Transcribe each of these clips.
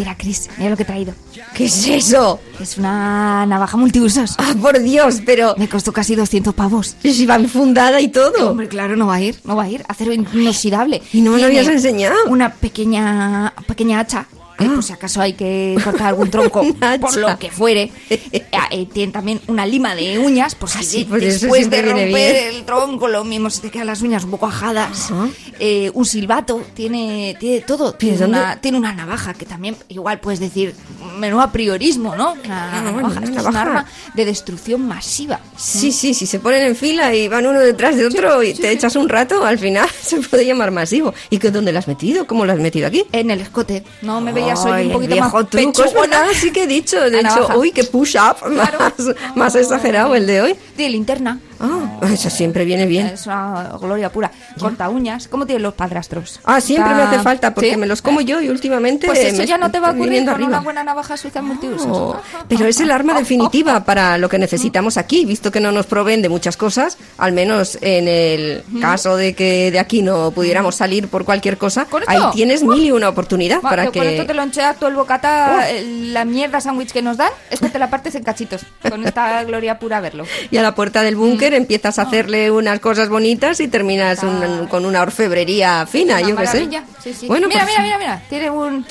Mira, Chris, mira lo que he traído. ¿Qué es eso? Es una navaja multiusos. Ah, por Dios, pero Me costó casi 200 pavos. si va enfundada y todo. Hombre, claro, no va a ir, no va a ir. Acero inoxidable. Y no me lo habías enseñado. Una pequeña, pequeña hacha. Que Ah. por si acaso hay que cortar algún tronco, por lo que fuere. Eh, eh, tiene también una lima de uñas, por si Ah, sí, pues después de romper el tronco, lo mismo se te quedan las uñas un poco ajadas. Eh, un silbato, tiene, tiene todo. Tiene una, tiene una navaja que también, igual puedes decir, menudo a priorismo, ¿no? Una Ah, navaja. es un arma de destrucción masiva. Sí, sí, si se ponen en fila y van uno detrás de otro y te echas un rato, al final se puede llamar masivo. ¿Y qué, dónde lo has metido? ¿Cómo lo has metido aquí? En el escote. No me veías hoy Ay, un poquito más truco, verdad, sí que he dicho. De hecho, uy, qué push-up Claro. más, más exagerado el de hoy. De linterna. Ah, eso siempre viene bien. Es una gloria pura. Corta uñas. ¿Cómo tienen los padrastros? Ah, siempre me Está- hace falta porque ¿Sí? me los como yo y últimamente Pues eso me ya no te va a ocurrir con arriba. una buena navaja suiza multiusos. Oh, pero es el arma definitiva para lo que necesitamos aquí, visto que no nos proveen de muchas cosas, al menos en el caso de que de aquí no pudiéramos salir por cualquier cosa, ahí tienes mil y una oportunidad Va, para yo Con esto que... te loncheas todo el bocata, eh, la mierda sándwich que nos dan, es que te la partes en cachitos. Con esta gloria pura a verlo. Y a la puerta del búnker empiezas a hacerle unas cosas bonitas y terminas un- con una orfebrería fina, Una yo qué sé. maravilla. Sí, sí. Bueno, mira, pues- mira, mira, mira. Tiene un,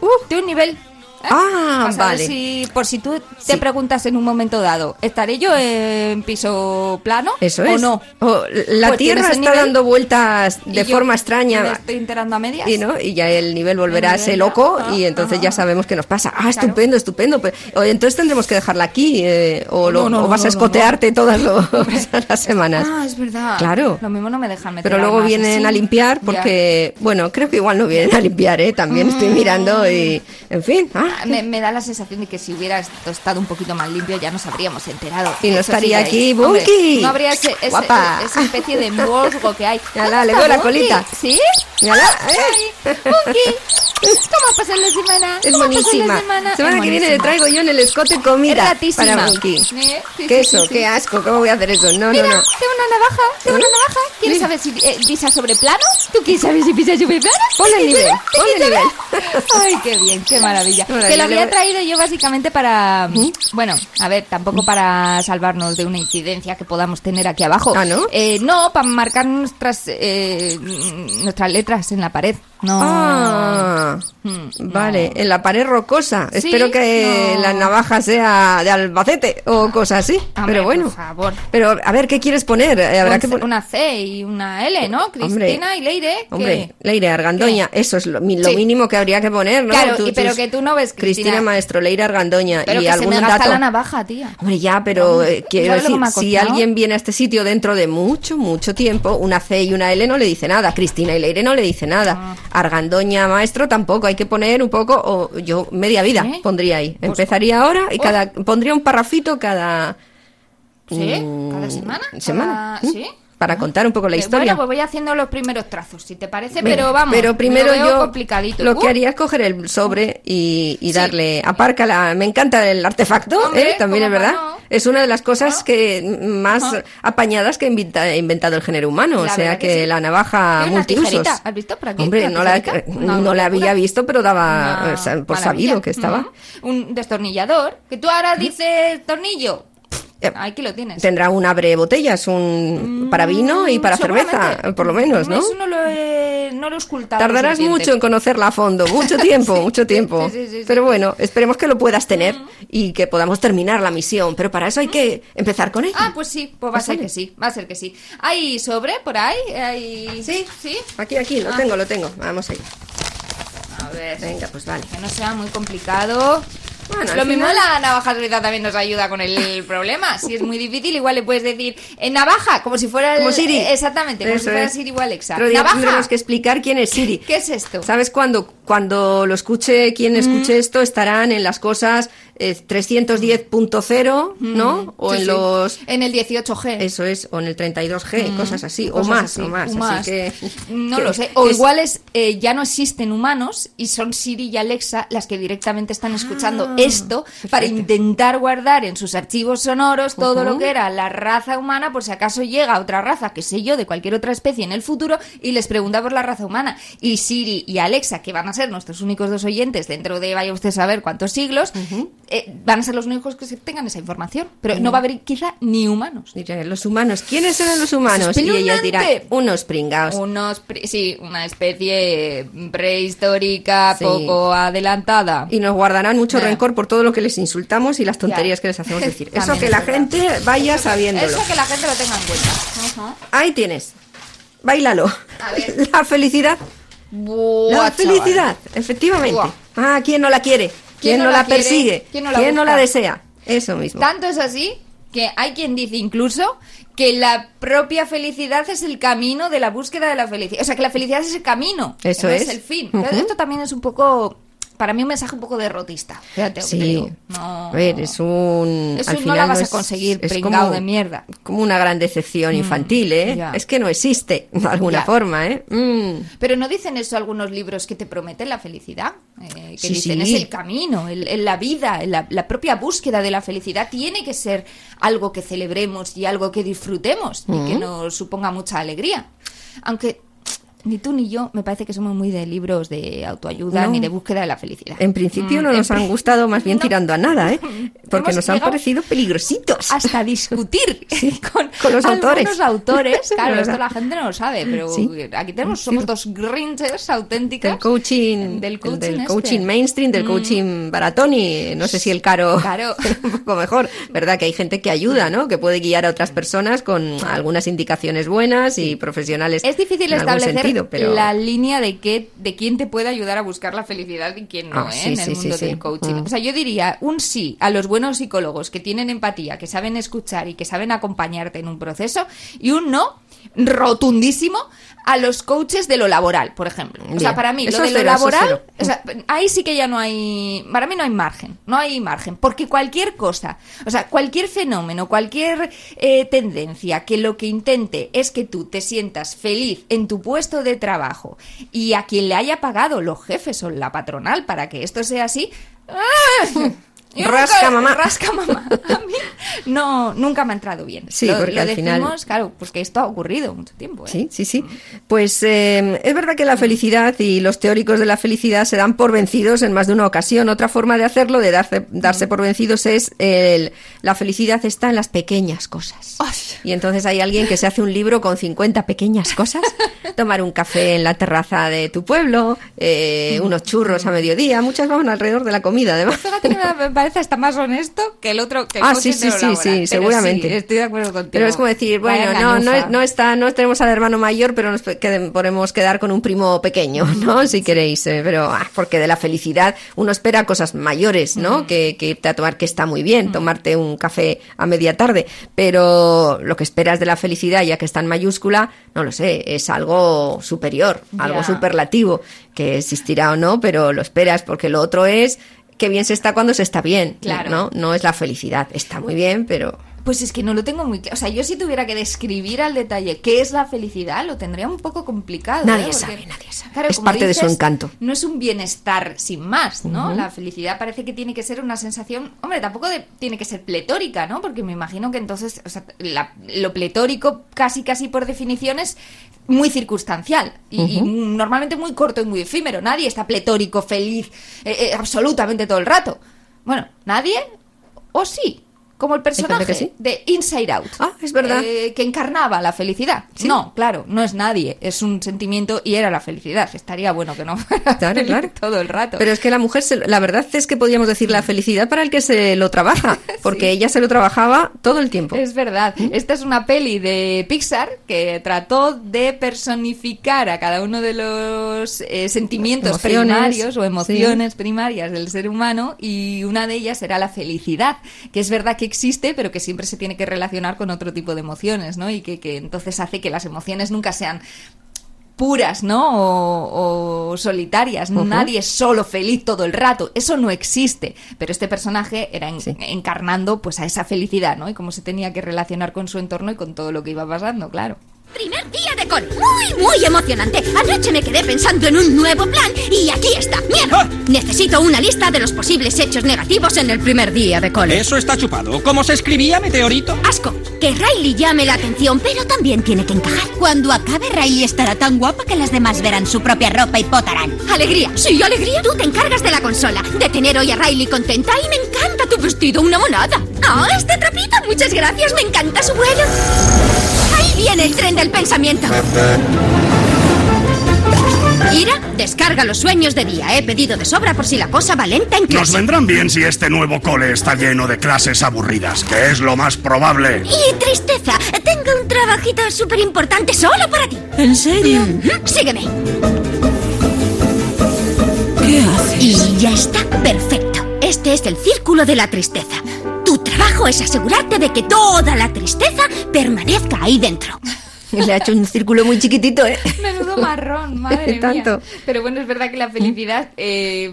Uh, tiene un nivel. Ah, ver vale. si, por si tú te Sí. preguntas en un momento dado, ¿estaré yo en piso plano Eso o es. no? O la Pues Tierra está nivel dando vueltas de forma me extraña. estoy enterando a medias. Y, ¿no? y ya el nivel volverá El a ser ya, loco ajá, y entonces ajá. ya sabemos qué nos pasa. Ah, estupendo, estupendo. Pero- o entonces tendremos que dejarla aquí eh, o, lo- No, no, o no, vas no, a escotearte todas las semanas. Ah, es verdad. Claro. Lo mismo no me dejan meter Pero luego armas vienen a limpiar Ya. porque, bueno, creo que igual no vienen a limpiar, ¿eh? También estoy mirando y, en fin. ah, Ah, Me, me da la sensación de que si hubiera estado un poquito más limpio ya nos habríamos enterado. Y no estaría sí, aquí, Bunky. No habría ese, ese- Guapa. esa especie de musgo que hay. Ya la, ¿Dónde le veo la colita. ¿Sí? ¿eh? Bunky, ¿cómo pasa la semana? Es ¿Cómo pasa buenísima. la semana? Semana Es que viene le traigo yo en el escote Es comida ratísima. para Bunky. ¿Eh? Sí, ¿Qué sí, eso? sí, sí. ¿Qué asco? ¿Cómo voy a hacer eso? No, Mira, no, no. tengo una navaja, tengo una ¿Eh? navaja. ¿Quieres saber si eh, pisa sobre plano? ¿Tú quieres saber si pisa sobre plano? Ponle el nivel, ¿Tú ponle el nivel. Ay, qué bien, qué maravilla. Maravilla, Que lo había traído yo básicamente para... Bueno, a ver, tampoco para salvarnos de una incidencia que podamos tener aquí abajo. Ah, ¿no? Eh, no, para marcar nuestras, eh, nuestras letras en la pared. No. Ah, Mm, vale, en la pared rocosa. Sí, Espero que no. la navaja sea de Albacete o cosas así. Hombre, pero bueno. por favor. Pero a ver, ¿qué quieres poner? Eh, habrá que poner. Una C y una L, ¿no? Hombre. Cristina y Leire. ¿qué? Hombre, Leire Argandoña, eso es lo, mi- lo Sí. mínimo que habría que poner, ¿no? Claro, Tú- y pero tus- que tú no ves Cristina, Cristina. Maestro, Leire Argandoña Pero y que se algún me gasta dato. la navaja, tía. Hombre, ya, pero eh, quiero ¿sabes lo que decir, me si alguien viene a este sitio dentro de mucho, mucho tiempo, una C y una L no le dice nada, Cristina y Leire no le dice nada, Ah. Argandoña Maestro tampoco, hay que poner un poco, o yo media vida ¿Sí? pondría ahí. Pues- Empezaría ahora y Oh. cada pondría un parrafito cada ¿Sí? mm, ¿Cada semana? semana, Cada- ¿Mm? ¿Sí? Para contar un poco la Eh, historia. Bueno, pues voy haciendo los primeros trazos, si te parece, Venga, pero vamos. Pero primero lo yo complicadito. lo que Uh, haría es coger el sobre y, y Sí. darle aparca la me encanta el artefacto Hombre, ¿eh? también es ¿cómo verdad no? es una de las cosas que más apañadas que ha inventa- ha inventado el género humano o sea que, que sí. la navaja multiusos ¿has visto por aquí? hombre ¿Una no la, no, la había visto pero daba una o sea, por maravilla. sabido que estaba. Un destornillador. Que tú ahora dices tornillo. Eh, Aquí lo tienes. Tendrá un abre botellas, un para vino y para cerveza, Mm, por lo menos, ¿no? Eso no lo he, no lo he ocultado. Tardarás mucho en conocerla a fondo, mucho tiempo, Sí, mucho tiempo. sí, sí. Pero bueno, esperemos que lo puedas tener y que podamos terminar la misión. Pero para eso hay que empezar con ella. Ah, pues sí, pues va a ser que sí, va a ser que sí. ¿Hay sobre por ahí? ¿Hay... Sí, ¿Sí? Aquí, aquí, lo Ah. tengo, lo tengo. Vamos ahí. A ver, Venga, pues vale. que no sea muy complicado. Bueno, Lo mismo final- la navaja suiza también nos ayuda con el problema. Si es muy difícil, igual le puedes decir en navaja, como si fuera el... Como Siri. Exactamente, como Eso si fuera es. Siri o Alexa. Día ¡Navaja! tendremos que explicar quién es Siri. ¿Qué es esto? ¿Sabes cuándo? Cuando lo escuche, quien escuche esto, estarán en las cosas 310.0, ¿no? O Sí, en sí. los... En el 18G. Eso es, o en el 32G, cosas así, o Cosas más, así, o más. o más. Así que, No que- lo sé. O es- igual es, eh, ya no existen humanos y son Siri y Alexa las que directamente están escuchando Ah, esto para intentar guardar en sus archivos sonoros todo lo que era la raza humana por si acaso llega otra raza, que sé yo, de cualquier otra especie en el futuro y les pregunta por la raza humana. Y Siri y Alexa, que van a ser nuestros únicos dos oyentes dentro de vaya usted a saber cuántos siglos, eh, van a ser los únicos que tengan esa información. Pero no va a haber quizá ni humanos. Dirán, los humanos, ¿quiénes eran los humanos? Eso Y ellas dirán, unos pringaos. Unos, pri- sí, una especie prehistórica, Sí. poco adelantada. Y nos guardarán mucho rencor por todo lo que les insultamos y las tonterías Ya. que les hacemos decir. Eso que la gente vaya sabiéndolo. Eso que la gente lo tenga en cuenta. Ahí tienes. Báilalo. A ver. La felicidad. Buah, La chaval. felicidad, efectivamente. Buah. Ah, ¿quién no la quiere? ¿Quién, no, la, persigue? ¿Quién no la desea? Eso mismo. Tanto es así que hay quien dice incluso que la propia felicidad es el camino de la búsqueda de la felicidad. O sea, que la felicidad es el camino. Eso no es. el fin. Esto también es un poco, para mí, un mensaje un poco derrotista. Fíjate te Sí. digo. No. A ver, es un. Eso al no final la vas a es- conseguir, es pringao de mierda. Como una gran decepción infantil, ¿eh? ya. Es que no existe, de alguna Ya. forma, ¿eh? Mm. Pero no dicen eso algunos libros que te prometen la felicidad, Eh, que Sí, dicen sí. es el camino, el, el- la vida, el- la, la propia búsqueda de la felicidad tiene que ser algo que celebremos y algo que disfrutemos y que nos suponga mucha alegría. Aunque ni tú ni yo me parece que somos muy de libros de autoayuda No. ni de búsqueda de la felicidad. En principio Mm, no en nos han gustado, más bien No. tirando a nada, ¿eh? Porque Hemos nos han parecido peligrositos. hasta discutir con, Con los autores. autores. Claro, esto la gente no lo sabe, pero Sí. aquí tenemos somos dos gringers auténticos. Del coaching, del el coaching, del este. coaching mainstream, del coaching baratón y no sé si el caro Caro. un poco mejor, ¿verdad? Que hay gente que ayuda, ¿no? Que puede guiar a otras personas con algunas indicaciones buenas y profesionales. Es difícil establecer pero la línea de qué, de quién te puede ayudar a buscar la felicidad y quién no, Ah, ¿eh? sí, en el sí, mundo sí. del coaching. Mm. O sea, yo diría un sí a los buenos psicólogos que tienen empatía, que saben escuchar y que saben acompañarte en un proceso, y un no rotundísimo a los coaches de lo laboral, por ejemplo. O sea, para mí, Eso lo de lo laboral, o sea, ahí sí que ya no hay, para mí no hay margen, no hay margen, porque cualquier cosa, o sea, cualquier fenómeno, cualquier eh, tendencia que lo que intente es que tú te sientas feliz en tu puesto de trabajo y a quien le haya pagado los jefes o la patronal para que esto sea así, ¡ah! Yo Rasca, nunca- mamá. Rasca mamá. A mí no, nunca me ha entrado bien. Sí, lo, porque lo al final- decimos, claro, pues que esto ha ocurrido mucho tiempo. ¿eh? Sí, sí, sí. Pues eh, es verdad que la felicidad y los teóricos de la felicidad se dan por vencidos en más de una ocasión. Otra forma de hacerlo, de darse, darse por vencidos, es el, la felicidad está en las pequeñas cosas. Ay. Y entonces hay alguien que se hace un libro con 50 pequeñas cosas, tomar un café en la terraza de tu pueblo, eh, unos churros a mediodía, muchas van alrededor de la comida, además. Fíjate que me parece hasta más honesto que el otro. Que el Ah, sí, sí, sí, sí, seguramente. estoy de acuerdo contigo. Pero es como decir, bueno, no, no, no está, no tenemos al hermano mayor, pero nos podemos quedar con un primo pequeño, ¿no? Si queréis, eh, pero ah, porque de la felicidad uno espera cosas mayores, ¿no? Que, que irte a tomar, que está muy bien, tomarte un café a media tarde, pero lo que esperas de la felicidad, ya que está en mayúscula, no lo sé, es algo superior, algo superlativo, que existirá o no, pero lo esperas porque lo otro es que bien se está cuando se está bien, Claro. ¿no? No es la felicidad, está muy bien, pero Pues es que no lo tengo muy claro. O sea, yo si tuviera que describir al detalle qué es la felicidad, lo tendría un poco complicado. Nadie ¿eh? sabe, nadie sabe. claro, Es como parte de su encanto. No es un bienestar sin más, ¿no? La felicidad parece que tiene que ser una sensación. Hombre, tampoco de- tiene que ser pletórica, ¿no? Porque me imagino que entonces, o sea, la- lo pletórico, casi, casi por definición, es muy circunstancial y, y normalmente muy corto y muy efímero. Nadie está pletórico, feliz, eh, eh, absolutamente todo el rato. Bueno, nadie, o sí. Como el personaje sí. de Inside Out. Ah, es verdad. eh, que encarnaba la felicidad. No, claro, no es nadie, es un sentimiento y era la felicidad. Estaría bueno que no fuera Claro, claro. todo el rato. Pero es que la mujer, se- la verdad es que podríamos decir la felicidad para el que se lo trabaja, porque ella se lo trabajaba todo el tiempo. Es verdad. Esta es una peli de Pixar que trató de personificar a cada uno de los eh, sentimientos Emociones, primarios o emociones primarias del ser humano y una de ellas era la felicidad, que es verdad que existe, pero que siempre se tiene que relacionar con otro tipo de emociones, ¿no? Y que, que entonces hace que las emociones nunca sean puras, ¿no? O, o solitarias. Nadie es solo feliz todo el rato. Eso no existe. Pero este personaje era en- Sí. encarnando pues a esa felicidad, ¿no? Y cómo se tenía que relacionar con su entorno y con todo lo que iba pasando, claro. Primer día de cole. Muy, muy emocionante. Anoche me quedé pensando en un nuevo plan y aquí está. ¡Mierda! Necesito una lista de los posibles hechos negativos en el primer día de cole. Eso está chupado. ¿Cómo se escribía, meteorito? Asco. Que Riley llame la atención, pero también tiene que encajar. Cuando acabe, Riley estará tan guapa que las demás verán su propia ropa y potarán. Alegría. Sí, alegría. Tú te encargas de la consola, de tener hoy a Riley contenta y me encanta tu vestido, una monada. ¡Ah, este trapito! Muchas gracias, me encanta su vuelo. Ahí viene el tren del pensamiento. Ira, descarga los sueños de día. He pedido de sobra por si la cosa va lenta en Nos clase. vendrán bien si este nuevo cole está lleno de clases aburridas, que es lo más probable. Y tristeza, tengo un trabajito súper importante solo para ti. ¿En serio? Sígueme. ¿Qué haces? Y ya está, perfecto. Este es el círculo de la tristeza. Tu trabajo es asegurarte de que toda la tristeza permanezca ahí dentro. Le ha hecho un círculo muy chiquitito, ¿eh? Menudo marrón, madre Tanto. mía. Pero bueno, es verdad que la felicidad, eh,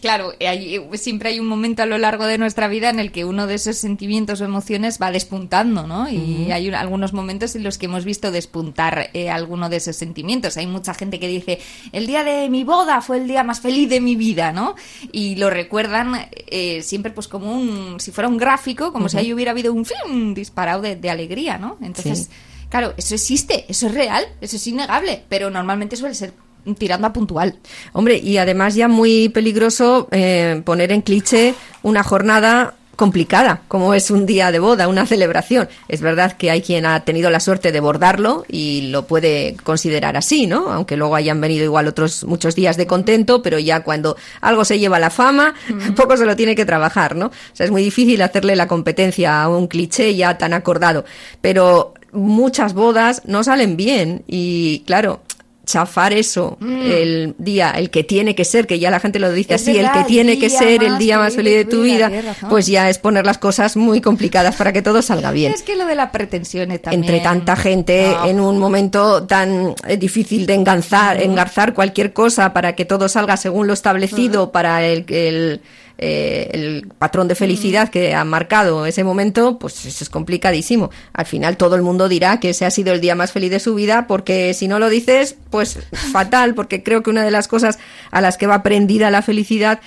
claro, hay- siempre hay un momento a lo largo de nuestra vida en el que uno de esos sentimientos o emociones va despuntando, ¿no? Y hay un- algunos momentos en los que hemos visto despuntar eh, alguno de esos sentimientos. Hay mucha gente que dice, el día de mi boda fue el día más feliz de mi vida, ¿no? Y lo recuerdan eh, siempre pues como un, si fuera un gráfico, como si ahí hubiera habido un film disparado de, de alegría, ¿no? Entonces... Sí. Claro, eso existe, eso es real, eso es innegable, pero normalmente suele ser tirando a puntual. Hombre, y además ya muy peligroso eh, poner en cliché una jornada complicada, como es un día de boda, una celebración. Es verdad que hay quien ha tenido la suerte de bordarlo y lo puede considerar así, ¿no? Aunque luego hayan venido igual otros muchos días de contento, pero ya cuando algo se lleva la fama, poco se lo tiene que trabajar, ¿no? O sea, es muy difícil hacerle la competencia a un cliché ya tan acordado. Pero muchas bodas no salen bien y, claro, chafar eso el día, el que tiene que ser, que ya la gente lo dice Mm. Es así, verdad, el que tiene que ser el día más feliz de tu vida, pues ya es poner las cosas muy complicadas para que todo salga bien. Es que lo de la pretensión también. Entre tanta gente No. en un momento tan eh, difícil de enganzar, engarzar cualquier cosa para que todo salga según lo establecido para el, el, eh, el patrón de felicidad que ha marcado ese momento, pues eso es complicadísimo. Al final todo el mundo dirá que ese ha sido el día más feliz de su vida porque si no lo dices, pues fatal, porque creo que una de las cosas a las que va prendida la felicidad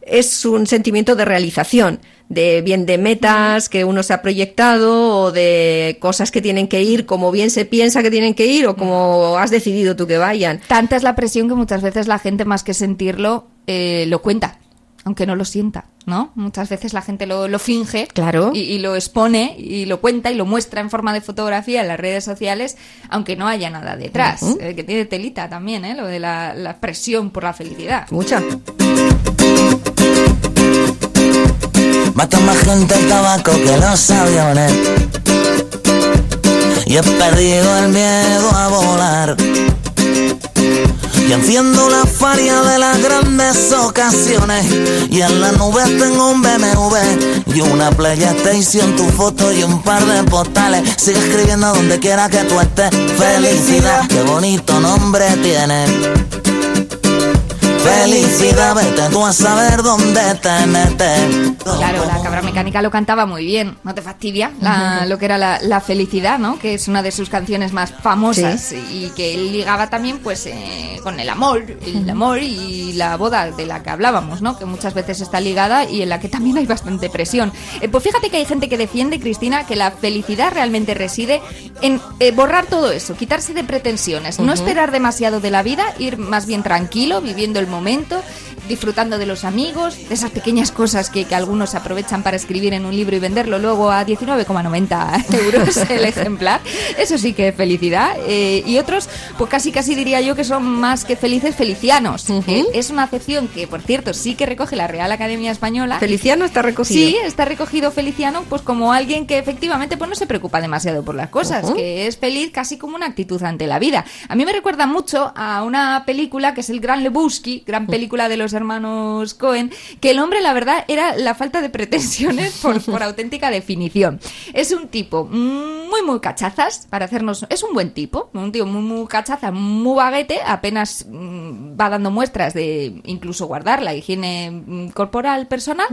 es un sentimiento de realización, de bien de metas que uno se ha proyectado o de cosas que tienen que ir como bien se piensa que tienen que ir o como has decidido tú que vayan. Tanta es la presión que muchas veces la gente, más que sentirlo, eh, lo cuenta, aunque no lo sienta, ¿no? Muchas veces la gente lo, lo finge Claro. y, y lo expone y lo cuenta y lo muestra en forma de fotografía en las redes sociales, aunque no haya nada detrás, eh, que tiene telita también, ¿eh? Lo de la, la presión por la felicidad. Mucha. Mata más gente el tabaco que los aviones. Y he perdido el miedo a volar. Y enciendo la faria de las grandes ocasiones. Y en la nube tengo un BMW y una PlayStation, tu foto y un par de postales. Sigue escribiendo donde quiera que tú estés. Felicidad, qué bonito nombre tiene. Felicidad, vete tú a saber dónde te metes. Claro, la cabra mecánica lo cantaba muy bien, ¿no te fastidia? La- lo que era la, la felicidad, ¿no? Que es una de sus canciones más famosas y que él ligaba también pues eh, con el amor, el amor y la boda de la que hablábamos, ¿no? Que muchas veces está ligada y en la que también hay bastante presión. Eh, pues fíjate que hay gente que defiende, Cristina, que la felicidad realmente reside en eh, borrar todo eso, quitarse de pretensiones, no esperar demasiado de la vida, ir más bien tranquilo, viviendo el momento, disfrutando de los amigos, de esas pequeñas cosas que, que algunos aprovechan para escribir en un libro y venderlo luego a 19,90 euros el ejemplar. Eso sí que es felicidad. Eh, y otros, pues casi casi diría yo que son más que felices felicianos. que es una acepción que, por cierto, sí que recoge la Real Academia Española. Feliciano está recogido. Sí, está recogido Feliciano pues como alguien que efectivamente pues no se preocupa demasiado por las cosas, que es feliz casi como una actitud ante la vida. A mí me recuerda mucho a una película que es el Gran Lebowski, gran película de los hermanos Cohen, que el hombre la verdad era la falta de pretensiones por, por auténtica definición. Es un tipo muy muy cachazas para hacernos es un buen tipo, un tío muy muy cachaza, muy baguete, apenas mm, va dando muestras de incluso guardar la higiene mm, corporal personal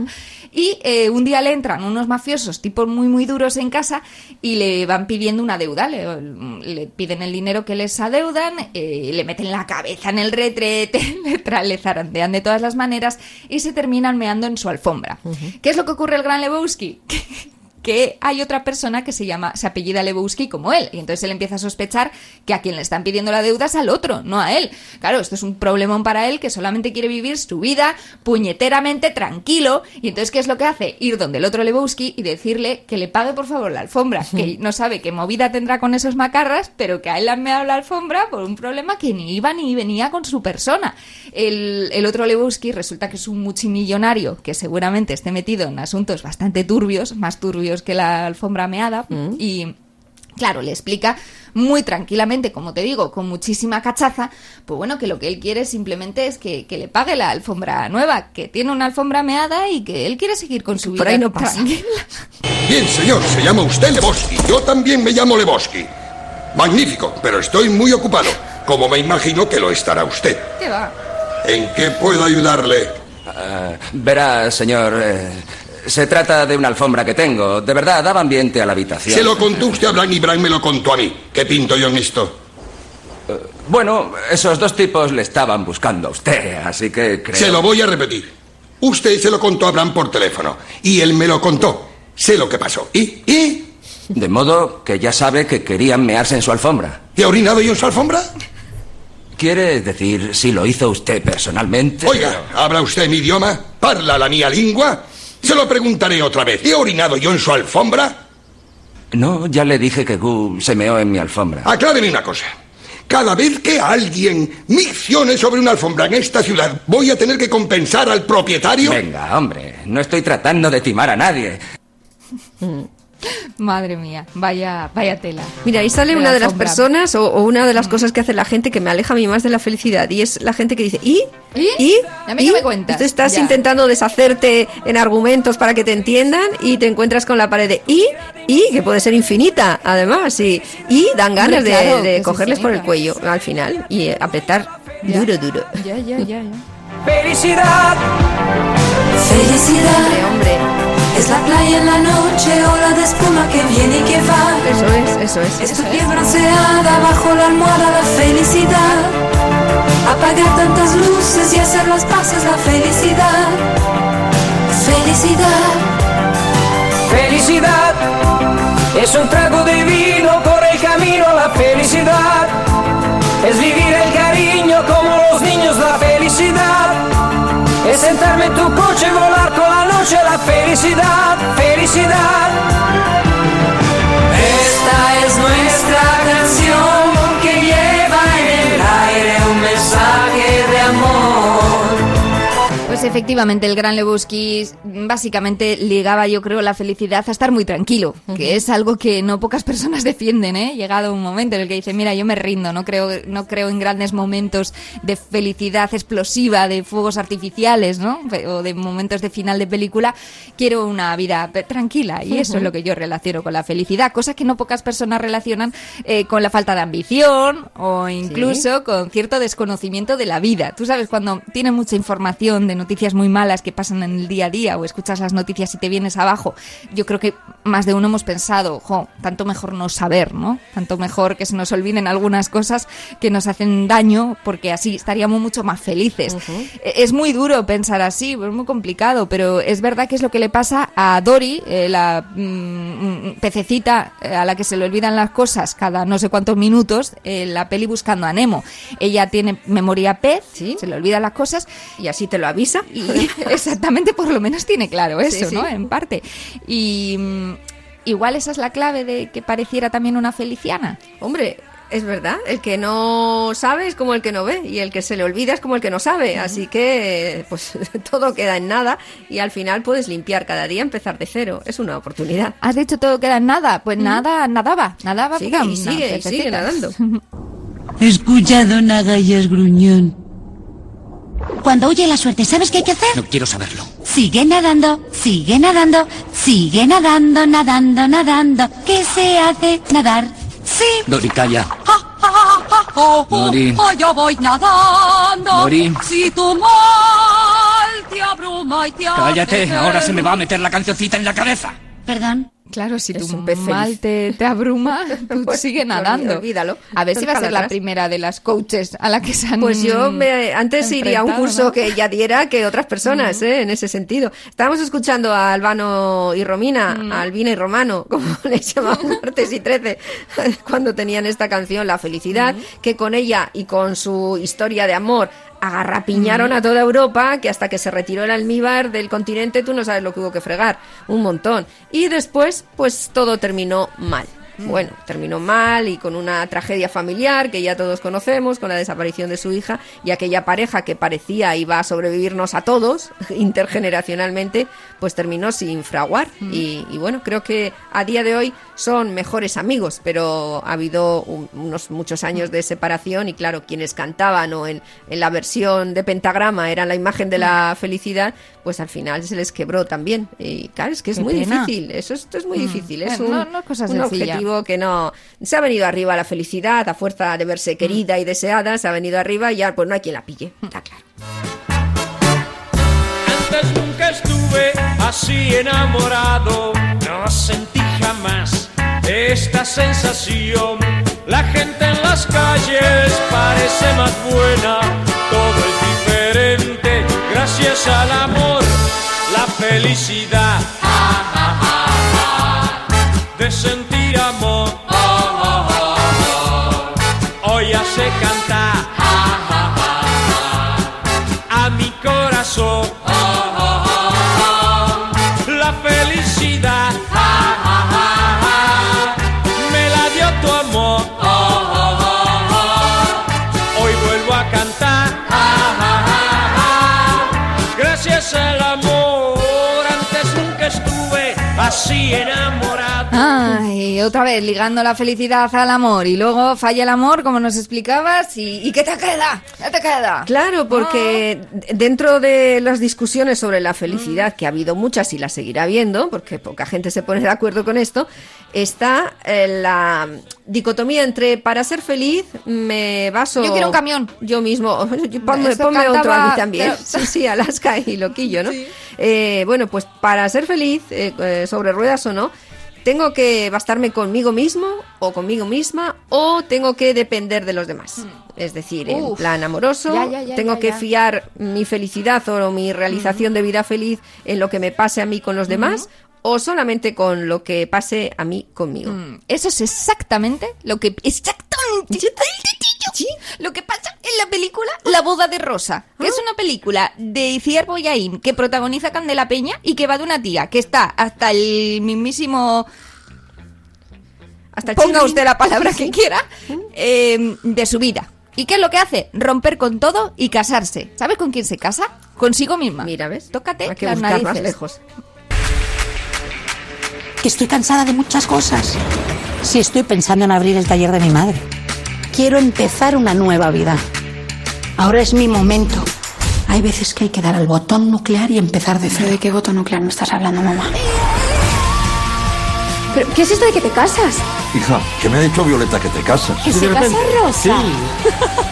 y eh, un día le entran unos mafiosos, tipos muy muy duros en casa y le van pidiendo una deuda, le, le piden el dinero que les adeudan, eh, le meten la cabeza en el retrete, le, tra- le zarandean de todas las maneras y se terminan meando en su alfombra. ¿Qué es lo que ocurre al gran Lebowski? que hay otra persona que se llama, se apellida Lebowski como él. Y entonces él empieza a sospechar que a quien le están pidiendo la deuda es al otro, no a él. Claro, esto es un problemón para él que solamente quiere vivir su vida puñeteramente tranquilo. Y entonces, ¿qué es lo que hace? Ir donde el otro Lebowski y decirle que le pague por favor la alfombra. Que no sabe qué movida tendrá con esos macarras, pero que a él le han meado la alfombra por un problema que ni iba ni venía con su persona. El, el otro Lebowski resulta que es un multimillonario que seguramente esté metido en asuntos bastante turbios, más turbios que la alfombra meada. Y claro, le explica muy tranquilamente, como te digo, con muchísima cachaza, pues bueno, que lo que él quiere simplemente es que, que le pague la alfombra nueva, que tiene una alfombra meada y que él quiere seguir con su vida. Por ahí no pasa. tranquila. Bien, señor, se llama usted Lebowski. Yo también me llamo Lebowski. Magnífico, pero estoy muy ocupado, como me imagino que lo estará usted. ¿Qué va? ¿En qué puedo ayudarle? Ah, verá, señor, eh, se trata de una alfombra que tengo. De verdad, daba ambiente a la habitación. Se lo contó usted a Bran y Bran me lo contó a mí. ¿Qué pinto yo en esto? Bueno, esos dos tipos le estaban buscando a usted, así que creo... Se lo voy a repetir. Usted se lo contó a Bran por teléfono y él me lo contó. Sé lo que pasó. ¿Y? ¿Y? De modo que ya sabe que querían mearse en su alfombra. ¿Y ha orinado yo en su alfombra? ¿Quiere decir si lo hizo usted personalmente? Oiga, ¿habla usted mi idioma? ¿Parla la mía lengua? Se lo preguntaré otra vez. ¿He orinado yo en su alfombra? No, ya le dije que Gu se meó en mi alfombra. Acláreme una cosa. Cada vez que alguien miccione sobre una alfombra en esta ciudad, ¿voy a tener que compensar al propietario? Venga, hombre, no estoy tratando de timar a nadie. Madre mía, vaya, vaya tela. Mira, ahí sale De una la de las personas o, o una de las cosas que hace la gente que me aleja a mí más de la felicidad y es la gente que dice ¿y? ¿Y? ¿y? ¿Y a mí qué ¿Y? me cuentas? Tú estás Ya. intentando deshacerte en argumentos para que te entiendan y te encuentras con la pared de ¿y? ¿y? que puede ser infinita además y, y dan ganas Hombre, de, claro, cogerles por el cuello al final y eh, apretar Ya. duro duro. Ya, ya, ya, ya. Felicidad, Felicidad, hombre. Es la playa en la noche, ola de espuma que viene y que va. Eso es, eso es. Es tu piel bronceada bajo la almohada, la felicidad. Apagar tantas luces y hacer las paces, la felicidad. Felicidad. Felicidad es un trago de vino por el camino a la felicidad. Es vivir el cariño como los niños, la felicidad. Es sentarme en tu coche y volar con la noche, la felicidad, felicidad. Efectivamente, el gran Lebowski básicamente ligaba, yo creo, la felicidad a estar muy tranquilo, que es algo que no pocas personas defienden, ¿eh? Llegado un momento en el que dice, mira, yo me rindo, no creo, no creo en grandes momentos de felicidad explosiva, de fuegos artificiales, ¿no? O de momentos de final de película, quiero una vida tranquila y eso es Ujú. lo que yo relaciono con la felicidad, cosa que no pocas personas relacionan eh, con la falta de ambición o incluso con cierto desconocimiento de la vida. Tú sabes, cuando tienes mucha información de noticias noticias muy malas que pasan en el día a día o escuchas las noticias y te vienes abajo, yo creo que más de uno hemos pensado, jo, tanto mejor no saber, ¿no? Tanto mejor que se nos olviden algunas cosas que nos hacen daño porque así estaríamos mucho más felices. Eh, Es muy duro pensar así, es muy complicado, pero es verdad que es lo que le pasa a Dory, eh, la mm, pececita eh, a la que se le olvidan las cosas cada no sé cuántos minutos en la peli Buscando a Nemo. Ella tiene memoria pez, se le olvidan las cosas y así te lo avisa. Y exactamente, por lo menos tiene claro eso, Sí, ¿no? sí. En parte. Y mm, igual esa es la clave de que pareciera también una feliciana. Hombre, es verdad, el que no sabe es como el que no ve y el que se le olvida es como el que no sabe, así que pues todo queda en nada y al final puedes limpiar cada día, empezar de cero, es una oportunidad. ¿Has dicho todo queda en nada? Pues nada, nadaba, nadaba. Sigue, porque y sigue, y sigue nadando. Escucha, don Agallas Gruñón. Cuando huye la suerte, ¿sabes qué hay que hacer? No quiero saberlo. Sigue nadando, sigue nadando, sigue nadando, nadando, nadando. ¿Qué se hace? Nadar. Sí. Dori, calla. Dori. oh, yo voy nadando. Dori. Si tu mal te abruma y te Cállate, ahora se me va a meter la cancioncita en la cabeza. Perdón. Claro, si tu mal te, te abruma, tú sigue nadando. olvídalo. A ver si va a ser la atrás. primera de las coaches a la que se han Pues yo me, antes iría a un curso ¿no? que ella diera que otras personas, ¿eh? en ese sentido. Estábamos escuchando a Albano y Romina, a Albina y Romano, como les llamaban martes y 13, cuando tenían esta canción, La Felicidad, que con ella y con su historia de amor agarrapiñaron a toda Europa, que hasta que se retiró el almíbar del continente, tú no sabes lo que hubo que fregar, un montón. Y después, pues todo terminó mal. Bueno, terminó mal y con una tragedia familiar que ya todos conocemos, con la desaparición de su hija y aquella pareja que parecía iba a sobrevivirnos a todos intergeneracionalmente, pues terminó sin fraguar. Y, y bueno, creo que a día de hoy son mejores amigos, pero ha habido un- unos muchos años de separación y claro, quienes cantaban o en, en la versión de pentagrama eran la imagen de la felicidad, pues al final se les quebró también. Y claro, es que es Qué muy pena. difícil, eso es, esto es muy Mm. difícil, es Bueno, un, no- no es cosa un sencilla. Que no. Se ha venido arriba la felicidad a fuerza de verse querida y deseada se ha venido arriba y ya pues no hay quien la pille está claro. Antes nunca estuve así enamorado, no sentí jamás esta sensación. La gente en las calles parece más buena, todo es diferente gracias al amor, la felicidad otra vez ligando la felicidad al amor y luego falla el amor, como nos explicabas, y, ¿y qué te queda? ¿Qué te queda? Claro, porque dentro de las discusiones sobre la felicidad, que ha habido muchas y las seguirá habiendo, porque poca gente se pone de acuerdo con esto, está eh, la dicotomía entre para ser feliz me baso... Yo quiero un camión. Yo mismo, ponme, Esto ponme otro a mí también. pero- Sí, sí, Alaska y Loquillo, ¿no? Eh, bueno, pues para ser feliz, eh, sobre ruedas o no, tengo que bastarme conmigo mismo o conmigo misma o tengo que depender de los demás. Es decir, en Uf. plan amoroso, Ya, ya, ya, tengo que fiar mi felicidad o mi realización de vida feliz en lo que me pase a mí con los demás o solamente con lo que pase a mí conmigo. Mm, Eso es exactamente lo que exactamente lo que pasa en la película La boda de Rosa, que es una película de Iciar Boyaín que protagoniza Candela Peña y que va de una tía que está hasta el mismísimo Hasta ponga usted la palabra que quiera eh, de su vida. ¿Y qué es lo que hace? Romper con todo y casarse. ¿Sabes con quién se casa? Consigo misma. Mira, ¿ves? Tócate Hay que las buscar más narices. lejos. Que estoy cansada de muchas cosas. Sí, estoy pensando en abrir el taller de mi madre. Quiero empezar una nueva vida. Ahora es mi momento. Hay veces que hay que dar al botón nuclear y empezar de cero. ¿De qué botón nuclear me estás hablando, mamá? ¿Pero qué es esto de que te casas? Hija, que me ha dicho Violeta que te casas. ¿Que se casa Rosa?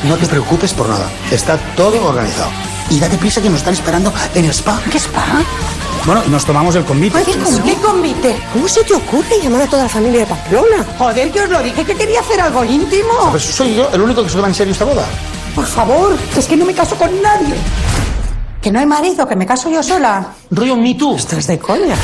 No te preocupes por nada. Está todo organizado. Y date prisa que nos están esperando en el spa. ¿Qué spa? Bueno, y nos tomamos el convite. ¿Qué, con- qué convite? ¿Cómo se te ocurre llamar a toda la familia de Pamplona? Joder, que os lo dije que quería hacer algo íntimo. Pues soy yo el único que se toma en serio esta boda. Por favor, es que no me caso con nadie. Que no hay marido, que me caso yo sola. Rollo Me Too. Esto es de coña.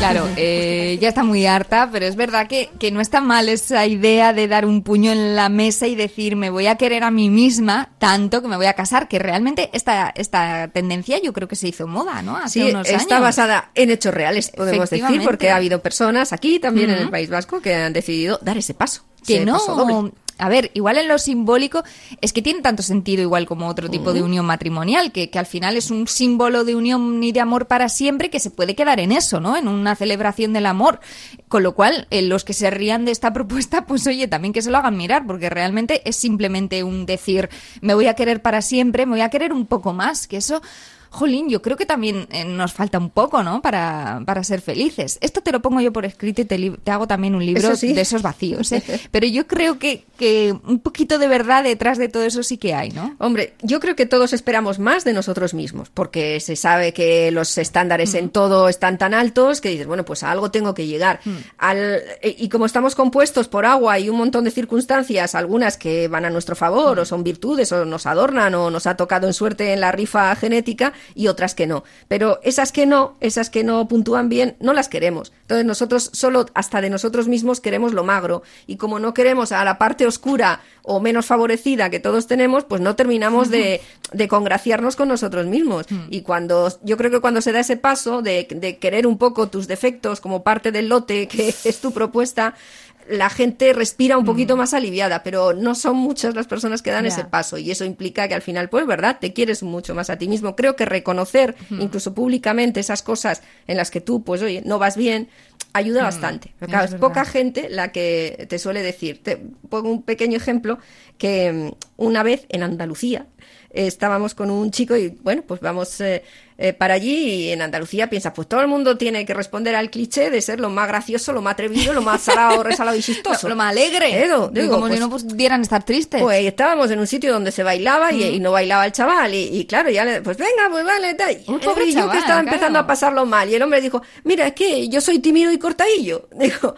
Claro, eh, ya está muy harta, pero es verdad que, que no está mal esa idea de dar un puño en la mesa y decir me voy a querer a mí misma tanto que me voy a casar, que realmente esta, esta tendencia yo creo que se hizo moda, ¿no? Hace Sí, unos está años. basada en hechos reales, podemos decir, porque ha habido personas aquí, también en el. País Vasco, que han decidido dar ese paso. que no a ver igual en lo simbólico es que tiene tanto sentido igual como otro tipo de unión matrimonial que, que al final es un símbolo de unión y de amor para siempre que se puede quedar en eso no en una celebración del amor. Con lo cual eh, los que se rían de esta propuesta pues oye también que se lo hagan mirar porque realmente es simplemente un decir me voy a querer para siempre me voy a querer un poco más que eso Jolín, yo creo que también eh, nos falta un poco, ¿no? Para, para ser felices. Esto te lo pongo yo por escrito y te, te hago también un libro sí. de esos vacíos, ¿eh? Pero yo creo que, que un poquito de verdad detrás de todo eso sí que hay, ¿no? Hombre, yo creo que todos esperamos más de nosotros mismos, porque se sabe que los estándares en todo están tan altos que dices, bueno, pues a algo tengo que llegar. Al, eh, y como estamos compuestos por agua y un montón de circunstancias, algunas que van a nuestro favor, o son virtudes, o nos adornan, o nos ha tocado en suerte en la rifa genética, y otras que no. Pero esas que no, esas que no puntúan bien, no las queremos. Entonces nosotros solo hasta de nosotros mismos queremos lo magro. Y como no queremos a la parte oscura o menos favorecida que todos tenemos, pues no terminamos de, de congraciarnos con nosotros mismos. Y cuando, yo creo que cuando se da ese paso de, de querer un poco tus defectos como parte del lote que es tu propuesta, la gente respira un poquito más aliviada, pero no son muchas las personas que dan ese paso y eso implica que al final, pues verdad, te quieres mucho más a ti mismo. Creo que reconocer, incluso públicamente, esas cosas en las que tú, pues oye, no vas bien, ayuda bastante. Pero claro, es poca gente la que te suele decir. Te pongo un pequeño ejemplo que mm, una vez en Andalucía eh, estábamos con un chico y bueno, pues vamos eh, eh, para allí y en Andalucía piensas, pues todo el mundo tiene que responder al cliché de ser lo más gracioso, lo más atrevido, lo más salado, resalado y chistoso. Lo, lo más alegre. Edo, Y digo, como pues- si no pudieran estar tristes. pues estábamos en un sitio donde se bailaba y, Mm. y no bailaba el chaval. Y, y claro, ya le, pues venga, pues vale, tal. Un pobre yo chaval, que estaba claro. empezando a pasarlo mal. Y el hombre dijo, mira, es que yo soy tímido y cortadillo. Dijo,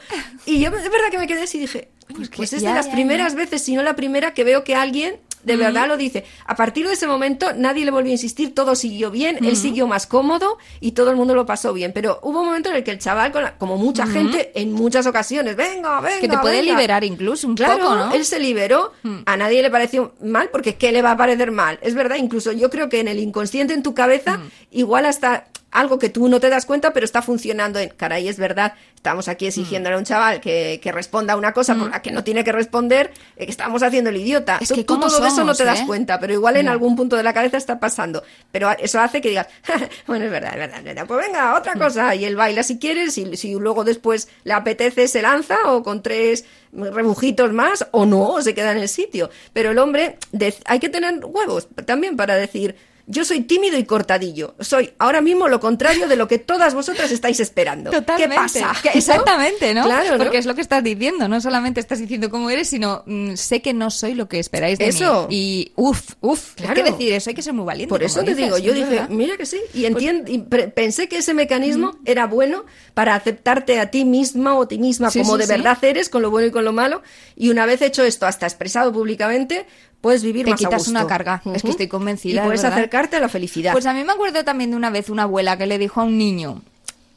y yo es verdad que me quedé así y dije, pues, pues es ya, de las ya, primeras ya. veces, si no la primera, que veo que alguien de verdad lo dice. A partir de ese momento nadie le volvió a insistir, todo siguió bien, él siguió más cómodo y todo el mundo lo pasó bien. Pero hubo un momento en el que el chaval, con la- como mucha gente, en muchas ocasiones, venga, venga. que te puede venga". liberar incluso un Claro, poco, ¿no? él se liberó, a nadie le pareció mal, porque ¿qué le va a parecer mal? Es verdad, incluso yo creo que en el inconsciente, en tu cabeza, igual hasta algo que tú no te das cuenta, pero está funcionando en, caray, es verdad, estamos aquí exigiéndole a un chaval que, que responda a una cosa por la que no tiene que responder, eh, que estamos haciendo el idiota. Es Tú- que tú todo eso no te das ¿eh? cuenta, pero igual en algún punto de la cabeza está pasando. Pero eso hace que digas, bueno, es verdad, es verdad, es verdad, pues venga, otra cosa, y él baila si quieres, si, si luego después le apetece, se lanza, o con tres rebujitos más, o no, o se queda en el sitio. Pero el hombre, hay que tener huevos también para decir, yo soy tímido y cortadillo. Soy ahora mismo lo contrario de lo que todas vosotras estáis esperando. Totalmente. ¿Qué pasa? Exactamente, ¿no? Claro, ¿no? Porque es lo que estás diciendo. No solamente estás diciendo cómo eres, sino mm, sé que no soy lo que esperáis de Eso. mí. Y uff, uff. Claro. Hay que decir eso, hay que ser muy valiente. Por eso te dices, digo, yo dije, verdad. mira que sí, y, entien- y pre- pensé que ese mecanismo era bueno para aceptarte a ti misma o ti misma Sí, como sí, de sí. verdad eres, con lo bueno y con lo malo, y una vez hecho esto, hasta expresado públicamente, puedes vivir Te más a quitas gusto. una carga. Es que estoy convencida. Y de puedes verdad. acercarte a la felicidad. Pues a mí me acuerdo también de una vez una abuela que le dijo a un niño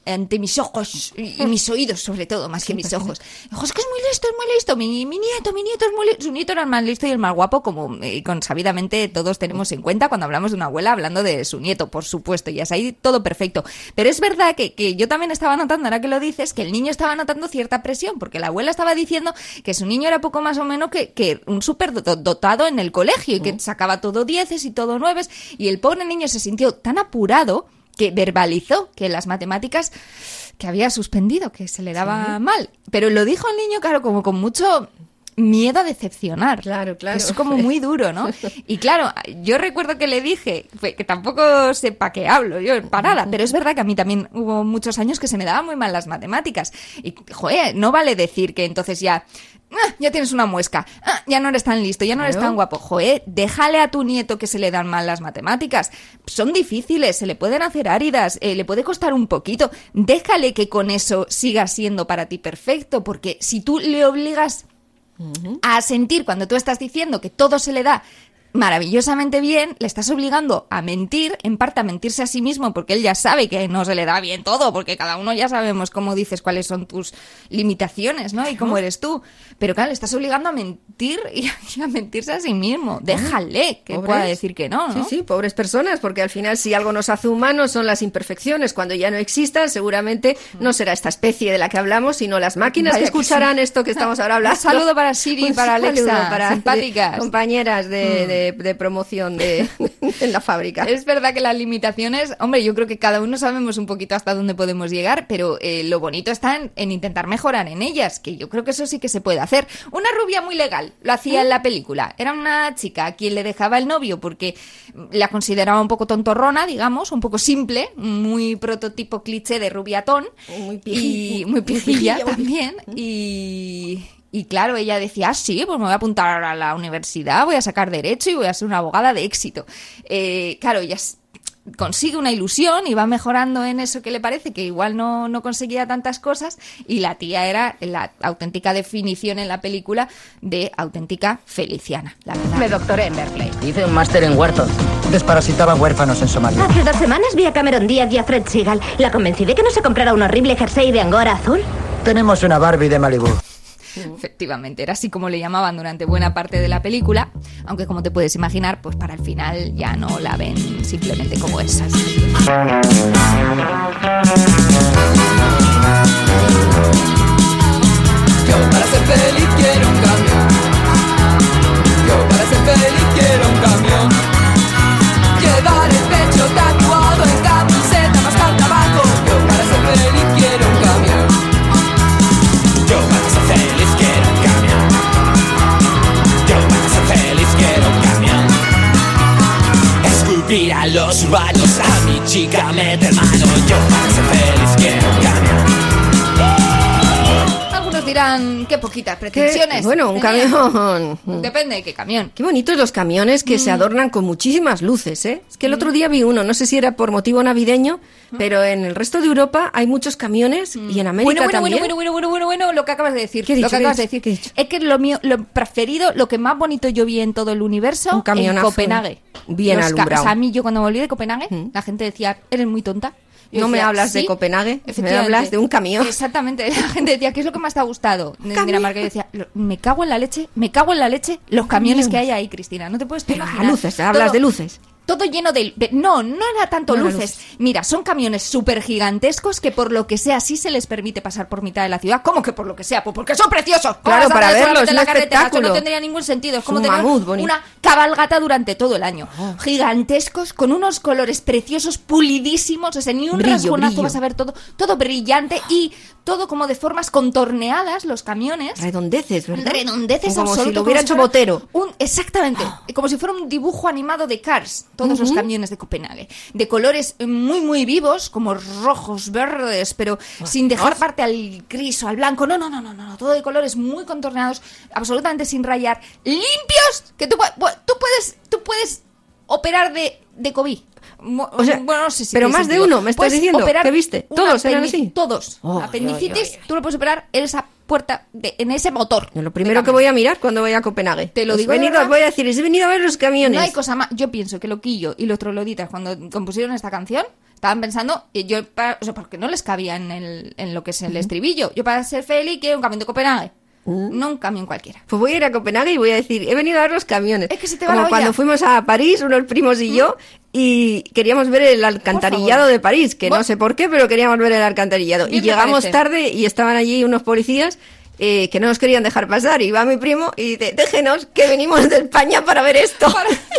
ante mis ojos y, mis oídos sobre todo, más que mis ojos. Dijo, es que es muy listo, es muy listo, mi, mi nieto, mi nieto es muy listo. Su nieto era el más listo y el más guapo, como eh, consabidamente todos tenemos en cuenta cuando hablamos de una abuela hablando de su nieto, por supuesto, y es ahí todo perfecto. Pero es verdad que, que yo también estaba notando, ahora que lo dices, que el niño estaba notando cierta presión, porque la abuela estaba diciendo que su niño era poco más o menos que, que un súper do- dotado en el colegio y que sacaba todo dieces y todo nueves, y el pobre niño se sintió tan apurado que verbalizó que las matemáticas que había suspendido, que se le daba mal. Pero lo dijo el niño, claro, como con mucho miedo a decepcionar. Claro, claro. Es como muy duro, ¿no? Y claro, yo recuerdo que le dije, fue- que tampoco sé para qué hablo yo, para nada, pero es verdad que a mí también hubo muchos años que se me daban muy mal las matemáticas. Y, joder, no vale decir que entonces ya Ah, ya tienes una muesca, Ah, ya no eres tan listo, ya no eres Claro. tan guapo. Joder, déjale a tu nieto que se le dan mal las matemáticas. Son difíciles, se le pueden hacer áridas, eh, le puede costar un poquito. Déjale que con eso siga siendo para ti perfecto, porque si tú le obligas a sentir cuando tú estás diciendo que todo se le da maravillosamente bien, le estás obligando a mentir, en parte a mentirse a sí mismo, porque él ya sabe que no se le da bien todo, porque cada uno ya sabemos cómo dices cuáles son tus limitaciones, ¿no? Y cómo eres tú. Pero claro, le estás obligando a mentir y a, mentirse a sí mismo. Déjale que Pobres. pueda decir que no, ¿no? Sí, sí, pobres personas, porque al final si algo nos hace humanos son las imperfecciones. Cuando ya no existan, seguramente no será esta especie de la que hablamos, sino las máquinas Vaya que que sí. escucharán esto que estamos ahora hablando. Un saludo para Siri y Un para saludo Alexa, para simpáticas. compañeras de, Mm. de- de promoción de, en la fábrica. Es verdad que las limitaciones, hombre, yo creo que cada uno sabemos un poquito hasta dónde podemos llegar, pero eh, lo bonito está en, en intentar mejorar en ellas, que yo creo que eso sí que se puede hacer. Una rubia muy legal, lo hacía en la película. Era una chica a quien le dejaba el novio porque la consideraba un poco tontorrona, digamos, un poco simple, muy prototipo cliché de rubiatón. Muy y muy pijilla Muy también. Y, y claro, ella decía, ah, sí, pues me voy a apuntar a la universidad, voy a sacar derecho y voy a ser una abogada de éxito. Eh, claro, ella consigue una ilusión y va mejorando en eso que le parece que igual no, no conseguía tantas cosas y la tía era la auténtica definición en la película de auténtica feliciana, la verdad. Me doctoré en Berkeley. Hice un máster en Wharton. Desparasitaba huérfanos en Somalia. Hace dos semanas vi a Cameron Díaz y a Fred Seagal. La convencí de que no se comprara un horrible jersey de angora azul. Tenemos una Barbie de Malibu. Efectivamente, era así como le llamaban durante buena parte de la película, aunque como te puedes imaginar, pues para el final ya no la ven simplemente como esas. Yo para ser feliz quiero un camión. Yo para ser feliz quiero un camión. Llevar Esculpir a los baños a mi chica meter mano. Yo ser feliz quiero camión. Algunos dirán, qué poquitas ¿Qué? pretensiones. Bueno, un tenía. camión. Depende de qué camión. Qué bonitos los camiones que se adornan con muchísimas luces, ¿eh? Es que el otro día vi uno, no sé si era por motivo navideño, pero en el resto de Europa hay muchos camiones y en América Bueno, bueno, también. bueno, bueno, bueno, bueno, bueno, lo que acabas de decir. ¿Qué he lo dicho? que ¿Qué he acabas de dicho? decir. Es que lo mío, lo preferido, lo que más bonito yo vi en todo el universo, Un en. Copenhague. Bien Los alumbrado. O sea, a mí yo cuando volví de Copenhague, la gente decía, eres muy tonta. Yo No me hablas de. Copenhague, me hablas de un camión. Exactamente. La gente decía, ¿qué es lo que más te ha gustado? De Dinamarca yo decía, "Lo- me cago en la leche, me cago en la leche los camiones que hay ahí, Cristina. No te puedes Pero imaginar. luces, hablas Todo- de luces. Todo lleno de, de- No, no era tanto No luces. Mira, son camiones súper gigantescos que por lo que sea sí se les permite pasar por mitad de la ciudad. ¿Cómo que por lo que sea? Pues porque son preciosos. ¿Cómo Claro, para verlos, en la carretera? Eso no tendría ningún sentido. Es como tener una cabalgata durante todo el año. Gigantescos, con unos colores preciosos, pulidísimos. O sea, ni un Brillo, rasgonazo brillo. vas a ver todo, todo brillante y todo como de formas contorneadas, los camiones. Redondeces, ¿verdad? Redondeces Como si lo hubiera hecho Botero. un- exactamente, como si fuera un dibujo animado de Cars, todos los camiones de Copenhague, de colores muy muy vivos, como rojos, verdes, pero sin dejar parte al gris o al blanco. No, no, no, no, no, todo de colores muy contorneados, absolutamente sin rayar, limpios, que tú, tú puedes tú puedes operar de de COVID. O sea, bueno, no sé si pero más de sentido. uno, me estás Puedes diciendo, ¿qué viste? ¿Todos eran así? Todos. Oh, Apendicitis, ay, ay, tú lo puedes operar en esa puerta, de, en ese motor. Lo primero que voy a mirar cuando voy a Copenhague. Te lo Os digo he de venido, voy a decir, he venido a ver los camiones. No hay cosa más. Yo pienso que Loquillo y los Troloditas, cuando compusieron esta canción, estaban pensando, y yo, para, o sea, porque no les cabía en, el, en lo que es el estribillo. Yo, para ser feliz, quiero un camión de Copenhague. No un camión cualquiera. Pues voy a ir a Copenhague y voy a decir, he venido a ver los camiones. Es que se te va Como la olla. cuando fuimos a París, unos primos y yo, y queríamos ver el alcantarillado de París, que no sé por qué, pero queríamos ver el alcantarillado. Y llegamos parece. tarde y estaban allí unos policías eh, que no nos querían dejar pasar. Y va mi primo y dice, déjenos que venimos de España para ver esto.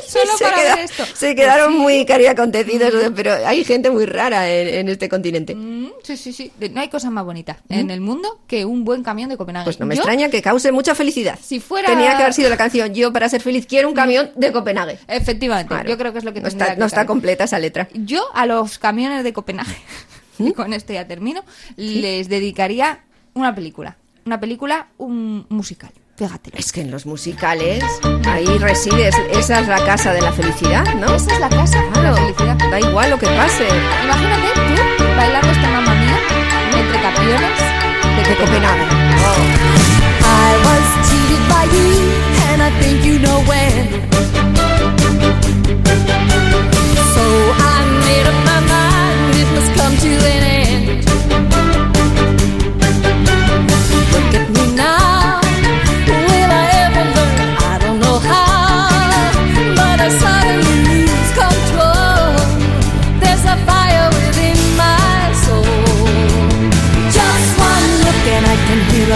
Y solo para queda- ver esto. Se quedaron Pues sí. muy cari acontecidos, pero hay gente muy rara en, en este continente. Mm, sí, sí, sí. No hay cosa más bonita en el mundo que un buen camión de Copenhague. Pues no me Yo, extraña que cause mucha felicidad. Si fuera... Tenía que haber sido la canción Yo para ser feliz quiero un camión de Copenhague. Efectivamente, Claro. yo creo que es lo que No está, que no está completa esa letra. Yo a los camiones de Copenhague, y con esto ya termino, les dedicaría una película. Una película un musical. Fíjate. Es que en los musicales, ahí reside, es- esa es la casa de la felicidad, ¿no? Esa es la casa de la felicidad. da igual lo que pase. Imagínate tú bailando esta mamá mía entre campeones de, Copenhague. I was cheated by you, and I think you know when. So I made up my mind, it must come to an end.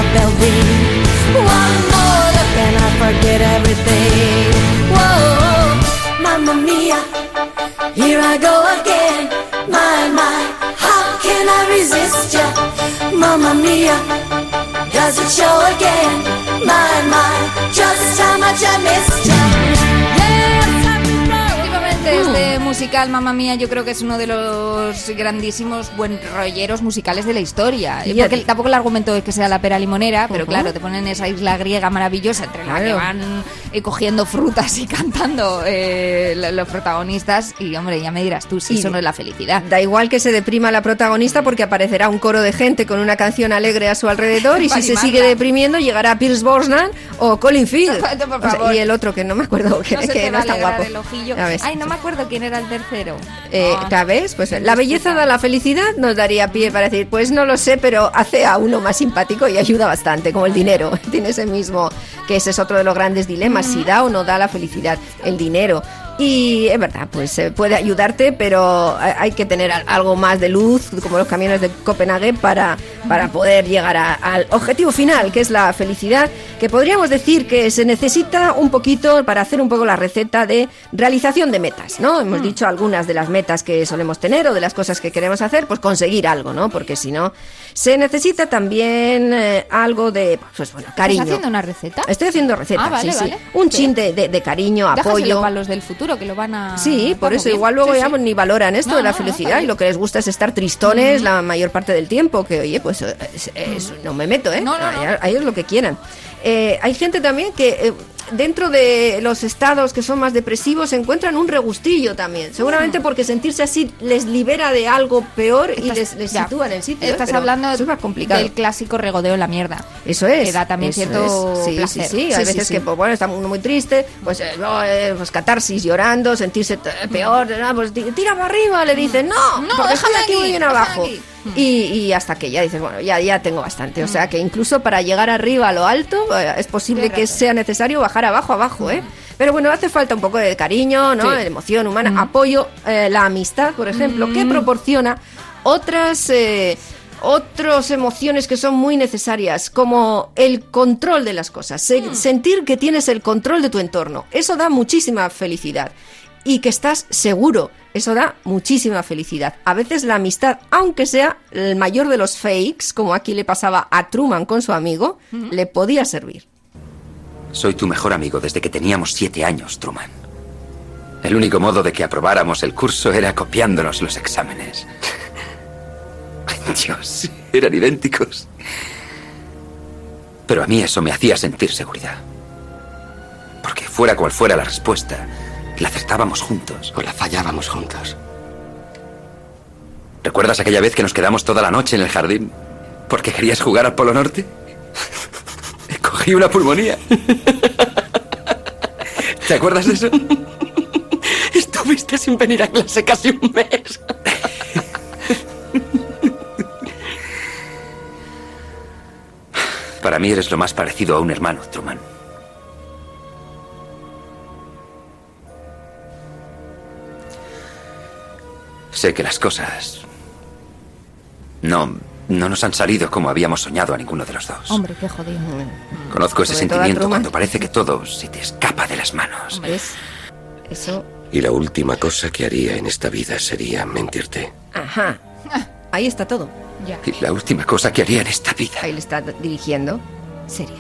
Hear a. One more look and I forget everything. Whoa, mamma mia, here I go again. My, my, how can I resist ya? Mamma mia, does it show again? My, my, just how much I missed ya. Musical, mamá mía, yo creo que es uno de los grandísimos buen rolleros musicales de la historia. Y Porque tampoco el argumento es que sea la pera limonera, pero claro, te ponen esa isla griega maravillosa entre la que van eh, cogiendo frutas y cantando eh, lo- los protagonistas. Y hombre, ya me dirás tú si Y- eso no es la felicidad. Da igual que se deprima la protagonista porque aparecerá un coro de gente con una canción alegre a su alrededor y si se sigue deprimiendo llegará Pierce Brosnan o Colin Firth. Por O sea, favor. y el otro que no me acuerdo que No se que te no va guapo. el ojillo. Ay, no me acuerdo quién era el tercero. Eh, Ah. ¿ya ves? Pues la belleza da la felicidad, nos daría pie para decir, pues no lo sé, pero hace a uno más simpático y ayuda bastante, como el dinero. Tiene ese mismo, que ese es otro de los grandes dilemas, si da o no da la felicidad, el dinero. Y es verdad, pues eh, puede ayudarte, pero hay hay que tener al- algo más de luz, como los camiones de Copenhague, para, para poder llegar a- al objetivo final, que es la felicidad, que podríamos decir que se necesita un poquito para hacer un poco la receta de realización de metas, ¿no? Hemos dicho algunas de las metas que solemos tener o de las cosas que queremos hacer, pues conseguir algo, ¿no? Porque si no, se necesita también eh, algo de, pues bueno, cariño. ¿Estás haciendo una receta? Estoy haciendo recetas, Ah, vale, sí, sí. Un chin de, de- de cariño, Déjaselo apoyo. para los del futuro que lo van a. Sí, por eso bien. igual luego Sí, ya sí. pues, ni valoran esto No, de la no, no, felicidad está y lo que les gusta es estar tristones la mayor parte del tiempo, que oye, pues es- es- no me meto, ¿eh? No, no, no. A ellos lo que quieran. Eh, hay gente también que eh, dentro de los estados que son más depresivos encuentran un regustillo también, seguramente porque sentirse así les libera de algo peor y Estás- les, sitúa en el sitio. ¿eh? Estás hablando eso es más complicado. del clásico regodeo en la mierda. Eso es. Que da también cierto es. Sí, placer. Sí, sí, hay veces que, pues bueno, está uno muy triste, pues, eh, no, eh, pues catarsis, llorando, sentirse peor, pues ti- tira para arriba, le dicen, no, No, porque déjame aquí aquí, muy bien abajo. aquí. Y, y hasta que ya dices, bueno, ya, ya tengo bastante. O sea que incluso para llegar arriba a lo alto, eh, es posible que sea necesario bajar abajo, abajo, ¿eh? Pero bueno, hace falta un poco de cariño, ¿no? Sí. De emoción humana, apoyo, eh, la amistad, por ejemplo, que proporciona otras... eh, otras emociones que son muy necesarias, como el control de las cosas, se- sentir que tienes el control de tu entorno. Eso da muchísima felicidad. Y que estás seguro, eso da muchísima felicidad. A veces la amistad, aunque sea el mayor de los fakes, como aquí le pasaba a Truman con su amigo, le podía servir. Soy tu mejor amigo desde que teníamos siete años, Truman. El único modo de que aprobáramos el curso era copiándonos los exámenes. Dios, eran idénticos. Pero a mí eso me hacía sentir seguridad. Porque fuera cual fuera la respuesta, la acertábamos juntos. O la fallábamos juntos. ¿Recuerdas aquella vez que nos quedamos toda la noche en el jardín? ¿Porque querías jugar al Polo Norte? Cogí una pulmonía. ¿Te acuerdas de eso? Estuviste sin venir a clase casi un mes. Para mí eres lo más parecido a un hermano, Truman. Sé que las cosas no no nos han salido como habíamos soñado a ninguno de los dos. Hombre, qué jodido. Conozco ese sentimiento cuando parece que todo se te escapa de las manos. ¿Ves? Eso. Y la última cosa que haría en esta vida sería mentirte. Ajá. Ahí está todo. Ya. Y la última cosa que haría en esta vida Ahí le está dirigiendo. Sería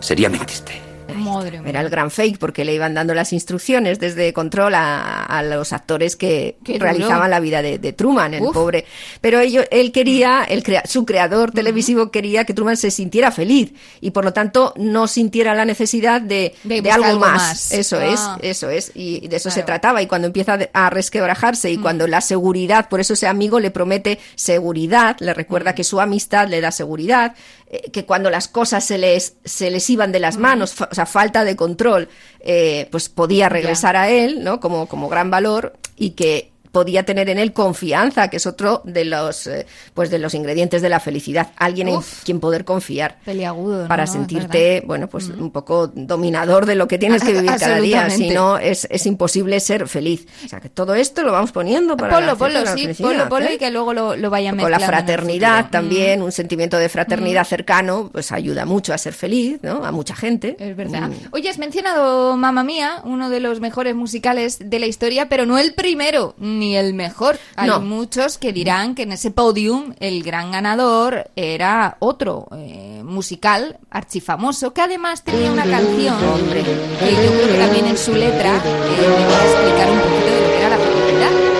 sería mentirte. Madre. Era el gran fake porque le iban dando las instrucciones desde control a, a los actores que Qué duro. realizaban la vida de, de Truman, el Uf. pobre. Pero ello- él quería, el crea- su creador televisivo quería que Truman se sintiera feliz y por lo tanto no sintiera la necesidad de, De algo, algo más. más. Eso Ah. es, eso es. Y de eso se trataba. Y cuando empieza a resquebrajarse y cuando la seguridad, por eso ese amigo le promete seguridad, le recuerda que su amistad le da seguridad, eh, que cuando las cosas se les, se les iban de las manos, sea, falta de control, eh, pues podía regresar a él, ¿no? Como, como gran valor y que podía tener en él confianza, que es otro de los eh, pues de los ingredientes de la felicidad, alguien en quien poder confiar Peliagudo. para sentirte, bueno, pues un poco dominador de lo que tienes que vivir cada día, si no es, es imposible ser feliz. O sea, que todo esto lo vamos poniendo para Ponlo, la ¿eh? y que luego lo, lo vayan Con la fraternidad también, un sentimiento de fraternidad cercano, pues ayuda mucho a ser feliz, ¿no? A mucha gente. Es verdad. Mm. Oye, has mencionado Mamma Mía, uno de los mejores musicales de la historia, pero no el primero ni el mejor. Hay No. muchos que dirán que en ese podium el gran ganador era otro eh, musical archifamoso que además tenía una canción Hombre. que yo creo que también en su letra eh, venía a explicar un poquito de lo que era la felicidad.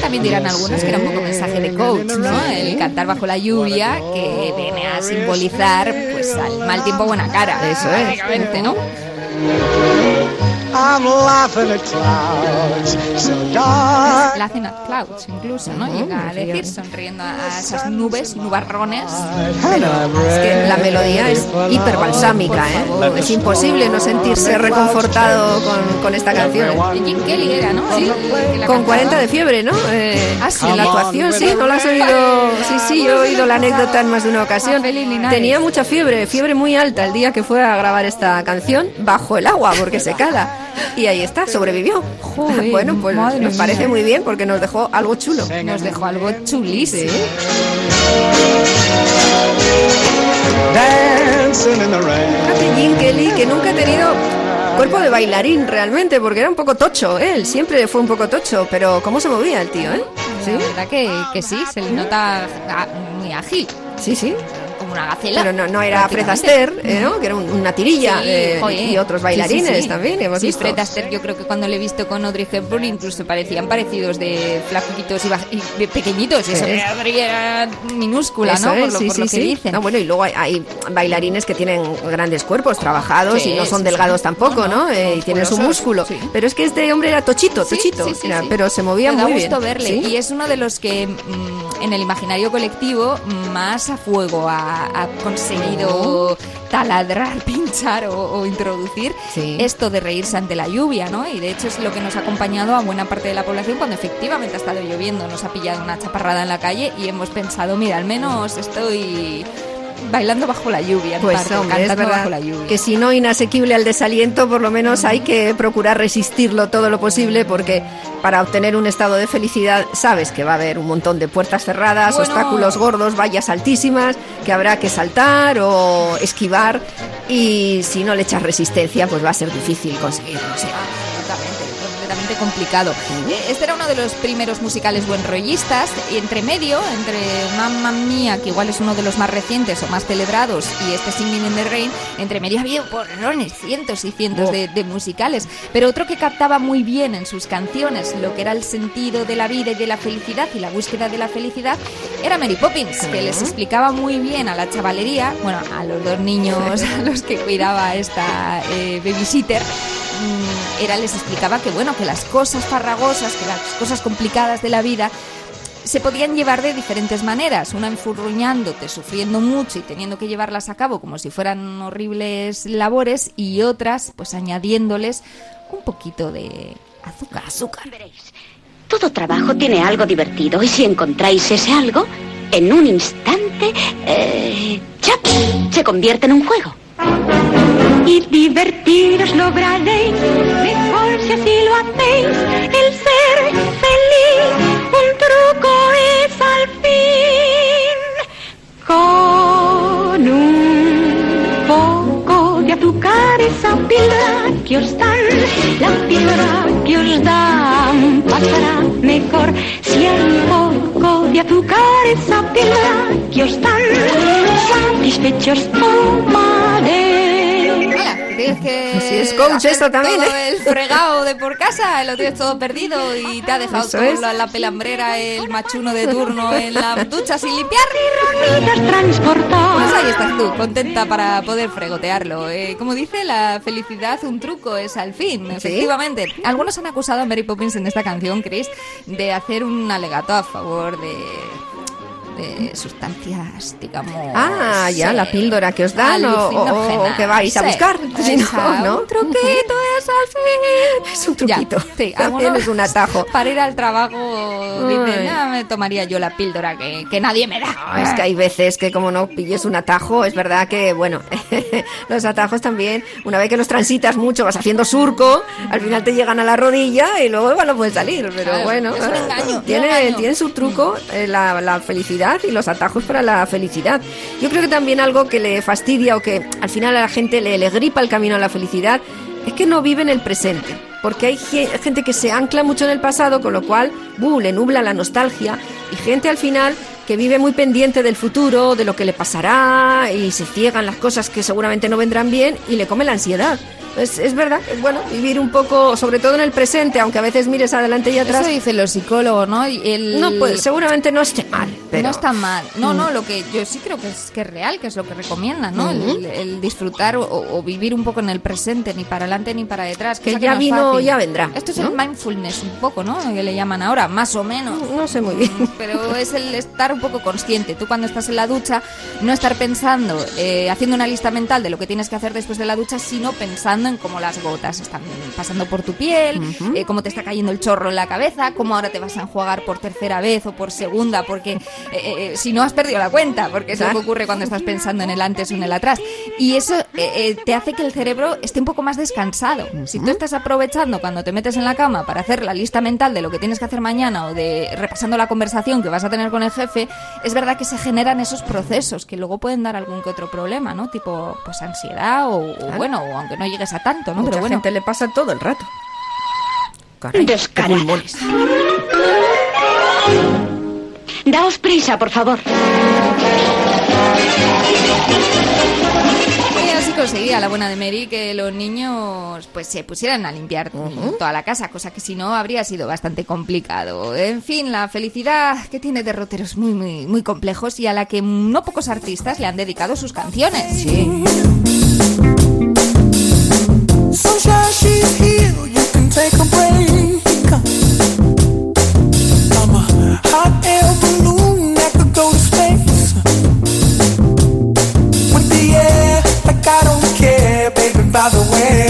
También dirán algunos que era un poco mensaje de coach, ¿no? El cantar bajo la lluvia que viene a simbolizar pues al mal tiempo buena cara. Eso es. ¿no? I'm laughing at clouds so dark. Laughing at clouds, incluso, ¿no? Llega a decir, sonriendo a esas nubes, nubarrones. Pero es que la melodía es hiperbalsámica, ¿eh? Es imposible no sentirse reconfortado con, con esta canción. Jim Kelly era, ¿no? Sí, con cantaba. 40 de fiebre, ¿no? Eh, Ah, sí. En la actuación, sí, ¿no la has oído? Sí, sí, yo he oído la anécdota en más de una ocasión. Tenía mucha fiebre, fiebre muy alta el día que fue a grabar esta canción bajo el agua, porque secada. Y ahí está, sobrevivió. Joder, bueno, pues madre nos mía. parece muy bien porque nos dejó algo chulo. Nos dejó algo chulísimo. Rain. Fíjate, Jim Kelly, que nunca ha tenido cuerpo de bailarín realmente, porque era un poco tocho, ¿eh? él siempre fue un poco tocho, pero cómo se movía el tío, ¿eh? La verdad que, que sí, se le nota ah, muy ágil, Sí, sí. Una gacela. Pero no, no era Fred. Astaire, ¿eh, ¿no? que era un- una tirilla, Sí, eh, y otros bailarines sí, sí. también, hemos Sí, visto. Fred Astaire, yo creo que cuando le he visto con Audrey Hepburn incluso parecían parecidos de flaquitos y, y de pequeñitos. Eso Audrey era minúscula, Eso ¿no? es, por lo, por que dicen. No, bueno, y luego hay, hay bailarines que tienen grandes cuerpos trabajados y no son delgados tampoco, ¿no? Eh, y tienen su músculo. Pero es que este hombre era tochito, tochito, era- pero se movía Me da muy gusto bien. verle y es uno de los que mm, en el imaginario colectivo más a fuego ha, ha conseguido taladrar, pinchar o, o introducir Sí. esto de reírse ante la lluvia, ¿no? Y de hecho es lo que nos ha acompañado a buena parte de la población cuando efectivamente ha estado lloviendo, nos ha pillado una chaparrada en la calle y hemos pensado, mira, al menos estoy bailando bajo la lluvia, en Pues parte, hombre, es cantando verdad bajo la lluvia. que si no inasequible al desaliento, por lo menos hay que procurar resistirlo todo lo posible porque para obtener un estado de felicidad sabes que va a haber un montón de puertas cerradas, Bueno. obstáculos gordos, vallas altísimas que habrá que saltar o esquivar y si no le echas resistencia pues va a ser difícil conseguirlo. sí. Absolutamente, completamente complicado. Eh, Este era uno de los primeros musicales buenrollistas y entre medio, entre Mamma Mía, que igual es uno de los más recientes o más celebrados, y este Singing in the Rain, entre medio había porrones, cientos y cientos de, de musicales. Pero otro que captaba muy bien en sus canciones lo que era el sentido de la vida y de la felicidad y la búsqueda de la felicidad era Mary Poppins, que les explicaba muy bien a la chavalería, bueno, a los dos niños a los que cuidaba esta eh, babysitter, era les explicaba que bueno que las cosas farragosas que las cosas complicadas de la vida se podían llevar de diferentes maneras, una enfurruñándote, sufriendo mucho y teniendo que llevarlas a cabo como si fueran horribles labores y otras pues añadiéndoles un poquito de azúcar, azúcar. Todo trabajo tiene algo divertido y si encontráis ese algo, en un instante, eh, se convierte en un juego y divertiros lograréis, mejor si así lo hacéis, el ser feliz, un truco es al fin. Con un poco de azúcar esa píldora que os dan, la píldora que os dan pasará mejor. Si hay un poco de azúcar esa píldora que os dan, satisfechos toman Tienes que Sí, es coach esto también, todo ¿eh? el fregado de por casa, lo tienes todo perdido y te ha dejado todo es. la, la pelambrera, el machuno de turno en la ducha sin limpiar. Pues ahí estás tú, contenta para poder fregotearlo. Eh, como dice, la felicidad, un truco es al fin, efectivamente. Algunos han acusado a Mary Poppins en esta canción, Chris, de hacer un alegato a favor de de sustancias, digamos... Ah, ya, la píldora que os dan o, que vais a buscar. Si no, ¿no? Un truquito es al fin. Es un truquito. Ya, sí, También es un atajo. Para ir al trabajo dicen. "Ah, me tomaría yo la píldora que, que nadie me da. No, es que hay veces que como no pilles un atajo, es verdad que, bueno, los atajos también, una vez que los transitas mucho, vas haciendo surco, al final te llegan a la rodilla y luego igual no puedes salir, pero Claro, bueno, es un engaño, un tiene, tiene su truco eh, la, la felicidad y los atajos para la felicidad. Yo creo que también algo que le fastidia o que al final a la gente le, le gripa el camino a la felicidad es que no vive en el presente. Porque hay ge- gente que se ancla mucho en el pasado, con lo cual ¡buh! le nubla la nostalgia. Y gente al final que vive muy pendiente del futuro, de lo que le pasará, y se ciegan las cosas que seguramente no vendrán bien, y le come la ansiedad. Es, es verdad, es bueno vivir un poco, sobre todo en el presente, aunque a veces mires adelante y atrás. Eso dicen los psicólogos, ¿no? El- No, pues seguramente no esté mal, pero... No está mal. No, Mm. no, lo que yo sí creo que es, que es real, que es lo que recomiendan, ¿no? Ujú. el, el disfrutar o, o vivir un poco en el presente, ni para adelante ni para detrás. Que cosa ya no vino, ya vendrá, Esto es ¿no? el mindfulness un poco, ¿no? Que le llaman ahora, más o menos. No sé muy bien. Pero es el estar un poco consciente. Tú cuando estás en la ducha, no estar pensando, eh, haciendo una lista mental de lo que tienes que hacer después de la ducha, sino pensando en cómo las gotas están pasando por tu piel, eh, cómo te está cayendo el chorro en la cabeza, cómo ahora te vas a enjuagar por tercera vez o por segunda, porque eh, eh, si no has perdido la cuenta, porque eso es lo que ocurre cuando estás pensando en el antes o en el atrás. Y eso te hace que el cerebro esté un poco más descansado. Si tú estás aprovechando cuando te metes en la cama para hacer la lista mental de lo que tienes que hacer mañana o de repasando la conversación que vas a tener con el jefe, es verdad que se generan esos procesos que luego pueden dar algún que otro problema, ¿no? Tipo, pues ansiedad o, o Claro. bueno, o aunque no llegues a tanto, ¿no? Mucha Pero bueno. gente le pasa todo el rato. Caray. Daos prisa, por favor. Conseguía la buena de Mary que los niños pues se pusieran a limpiar toda la casa, cosa que si no habría sido bastante complicado. En fin, la felicidad que tiene derroteros muy muy muy complejos y a la que no pocos artistas le han dedicado sus canciones. Like I don't baby, by the way.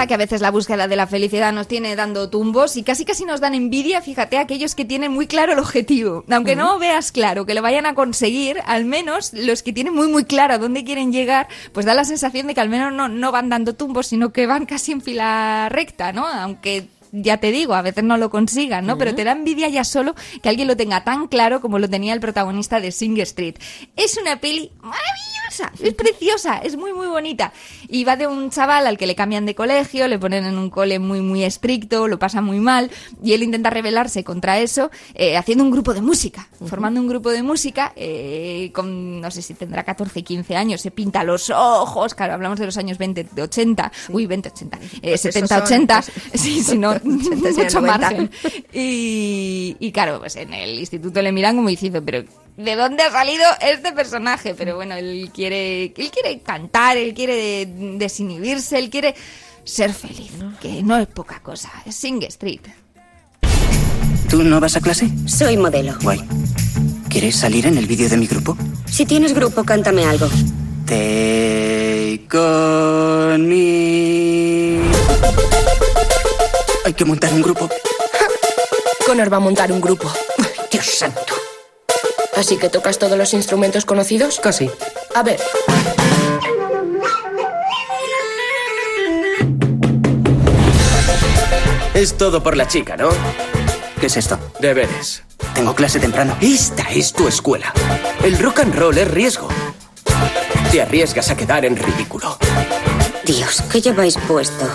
Verdad que a veces la búsqueda de la felicidad nos tiene dando tumbos y casi casi nos dan envidia, fíjate, aquellos que tienen muy claro el objetivo. Aunque no veas claro que lo vayan a conseguir, al menos los que tienen muy muy claro a dónde quieren llegar, pues da la sensación de que al menos no, no van dando tumbos, sino que van casi en fila recta, ¿no? Aunque ya te digo, a veces no lo consigan, ¿no? Pero te da envidia ya solo que alguien lo tenga tan claro como lo tenía el protagonista de Sing Street. Es una peli maravillosa, es preciosa, es muy muy bonita. Y va de un chaval al que le cambian de colegio, le ponen en un cole muy muy estricto, lo pasa muy mal y él intenta rebelarse contra eso eh, haciendo un grupo de música, formando un grupo de música eh, con, no sé si tendrá 14, 15 años, se pinta los ojos, claro, hablamos de los años 20, 80, uy, 20, 80, eh, Pues esos 70, son, 80, pues, sí, si no, 80 serían mucho 90. margen. Y, y claro, pues en el instituto le miran como diciendo, pero ¿de dónde ha salido este personaje? Pero bueno, él quiere, él quiere cantar, él quiere desinhibirse, él quiere ser feliz, que no es poca cosa, es Sing Street. ¿Tú no vas a clase? Soy modelo. Guay. ¿Quieres salir en el vídeo de mi grupo? Si tienes grupo, cántame algo. Take on me. Hay que montar un grupo. Connor va a montar un grupo. Dios santo. ¿Así que tocas todos los instrumentos conocidos? Casi. A ver. Es todo por la chica, ¿no? ¿Qué es esto? Deberes. Tengo clase temprano. Esta es tu escuela. El rock and roll es riesgo. Te arriesgas a quedar en ridículo. Tíos, ¿qué lleváis puesto?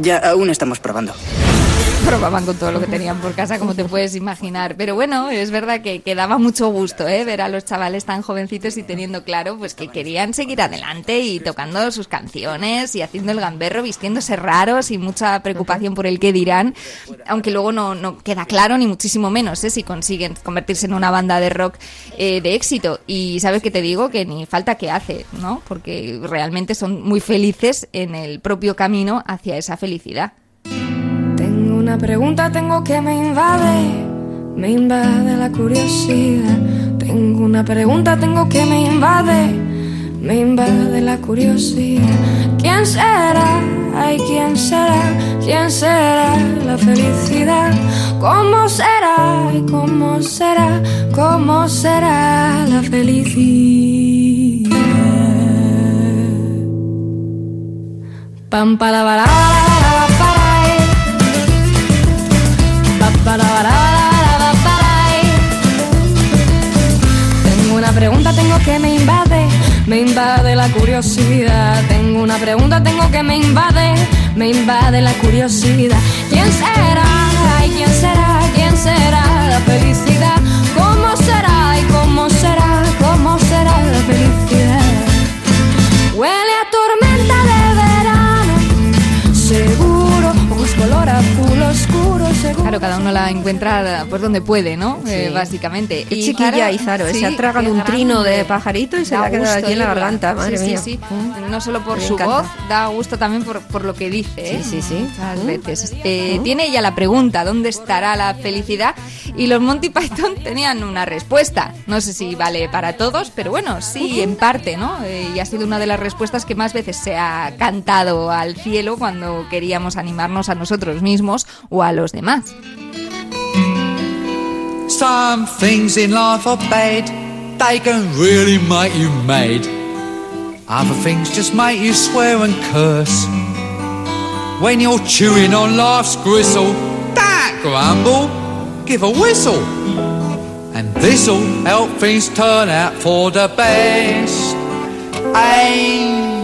Ya, aún estamos probando. Probaban con todo lo que tenían por casa, como te puedes imaginar. Pero bueno, es verdad que, que daba mucho gusto ¿eh? ver a los chavales tan jovencitos y teniendo claro pues que querían seguir adelante y tocando sus canciones y haciendo el gamberro, vistiéndose raros y mucha preocupación por el que dirán, aunque luego no, no queda claro ni muchísimo menos ¿eh? si consiguen convertirse en una banda de rock eh, de éxito. Y sabes que te digo que ni falta que hace, ¿no? Porque realmente son muy felices en el propio camino hacia esa felicidad. Una pregunta, tengo que me invade, me invade la curiosidad. Tengo una pregunta, tengo que me invade, me invade la curiosidad. ¿Quién será? Ay, ¿quién será? ¿Quién será la felicidad? ¿Cómo será? Ay, ¿cómo será? ¿Cómo será la felicidad? Pam para Tengo una pregunta, tengo que me invade, me invade la curiosidad. Tengo una pregunta, tengo que me invade, me invade la curiosidad. ¿Quién será? Ay, ¿quién será? ¿Quién será la felicidad? ¿Cómo será? ¿Y cómo será? ¿Cómo será la felicidad? Claro, cada uno la encuentra pues donde puede, ¿no? Eh, básicamente. Qué chiquilla Izaro, sí, se ha tragado un trino de pajarito y se le ha quedado aquí en la garganta, madre sí, mía. Sí, sí, Mm. No solo por Me su encanta. voz, da gusto también por, por lo que dice. ¿eh? Sí, sí, sí. Muchas Mm. veces. Eh, Tiene ella la pregunta, ¿dónde estará la felicidad? Y los Monty Python tenían una respuesta. No sé si vale para todos, pero bueno, sí, en parte, ¿no? Eh, y ha sido una de las respuestas que más veces se ha cantado al cielo cuando queríamos animarnos a nosotros mismos o a los demás. Some things in life are bad, they can really make you mad. Other things just make you swear and curse. When you're chewing on life's gristle, don't grumble, give a whistle. And this'll help things turn out for the best. And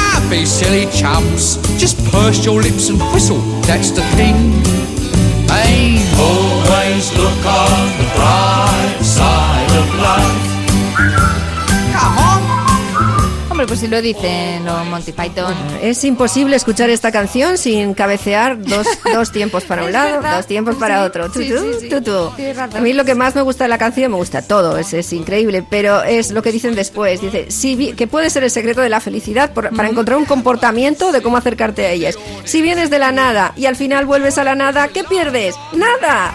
be silly chumps. Just purse your lips and whistle, that's the thing. Hey, always look on the bright side of life. Hombre, pues si lo dicen los Monty Python. Es imposible escuchar esta canción sin cabecear dos, dos tiempos para un lado, verdad. dos tiempos para Sí, otro. sí, sí, razón. A mí lo que más me gusta de la canción, me gusta todo, es, es increíble, pero es lo que dicen después. Dice, si que puede ser el secreto de la felicidad por- para encontrar un comportamiento de cómo acercarte a ellas. Si vienes de la nada y al final vuelves a la nada, ¿qué pierdes? ¡Nada!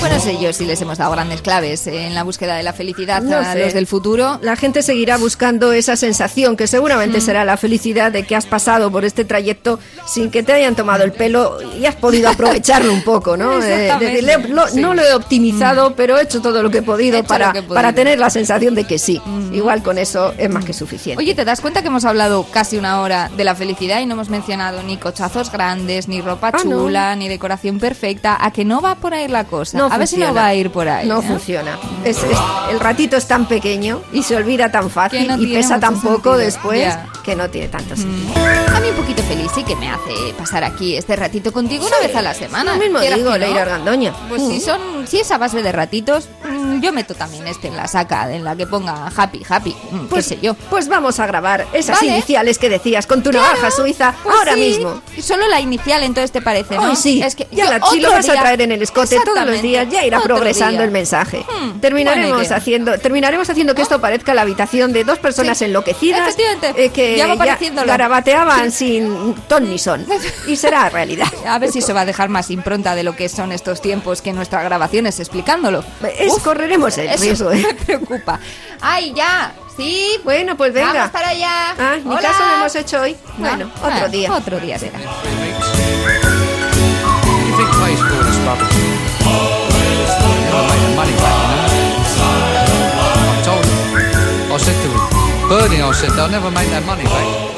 Bueno, sé yo si les hemos dado grandes claves en la búsqueda de la felicidad No a sé. los del futuro. La gente seguirá buscando esa sensación que seguramente Mm. será la felicidad de que has pasado por este trayecto sin que te hayan tomado el pelo y has podido aprovecharlo un poco, ¿no? Eh, Exactamente. decir, le- lo- Sí. Mm. No lo he optimizado, pero he hecho todo lo que he podido, He para, lo que he podido. para tener la sensación de que sí. Igual con eso es más que suficiente. Oye, ¿te das cuenta que hemos hablado casi una hora de la felicidad y no hemos mencionado ni cochazos grandes, ni ropa Ah, no. chula, ni decoración perfecta? ¿A que no va por ahí la cosa? No a ver si no va a ir por ahí. No ¿eh? funciona. Es, es- el ratito es tan pequeño y se olvida tan fácil no y pesa tan poco sentido. después Ya. que no tiene tanto sentido. A mí un poquito feliz sí que me hace pasar aquí este ratito contigo una Sí, vez a la semana. lo mismo digo. Leira Argandoña. Pues si Mm. son, si es a base de ratitos, mm, yo meto también este en la saca, en la que ponga happy, happy, mm, Pues, qué sé yo. pues vamos a grabar esas Vale. iniciales que decías con tu Claro, navaja suiza pues ahora sí. mismo. Solo la inicial entonces te parece, ¿no? Hoy sí, Es que ya la, si lo otro vas a traer en el escote todos los días, ya irá otro progresando día. el mensaje. Hmm, terminaremos haciendo, terminaremos haciendo que esto parezca la habitación de dos personas Sí, enloquecidas eh, que Ya ya garabateaban sin ton ni son. Y será realidad. A ver si eso va a dejar más impronta de lo que son estos tiempos que nuestra grabación grabaciones explicándolo. Es- Uf, correremos el eso riesgo, ¿eh? Me preocupa. ¡Ay, ya! Sí. Bueno, pues venga. Vamos para allá. Ah, ni Hola. caso lo hemos hecho hoy. Bueno, Ah, otro ah, día. Otro día será. You made the money back, you know. I told him. I said to him, Bernie, I said, they'll never make that money back.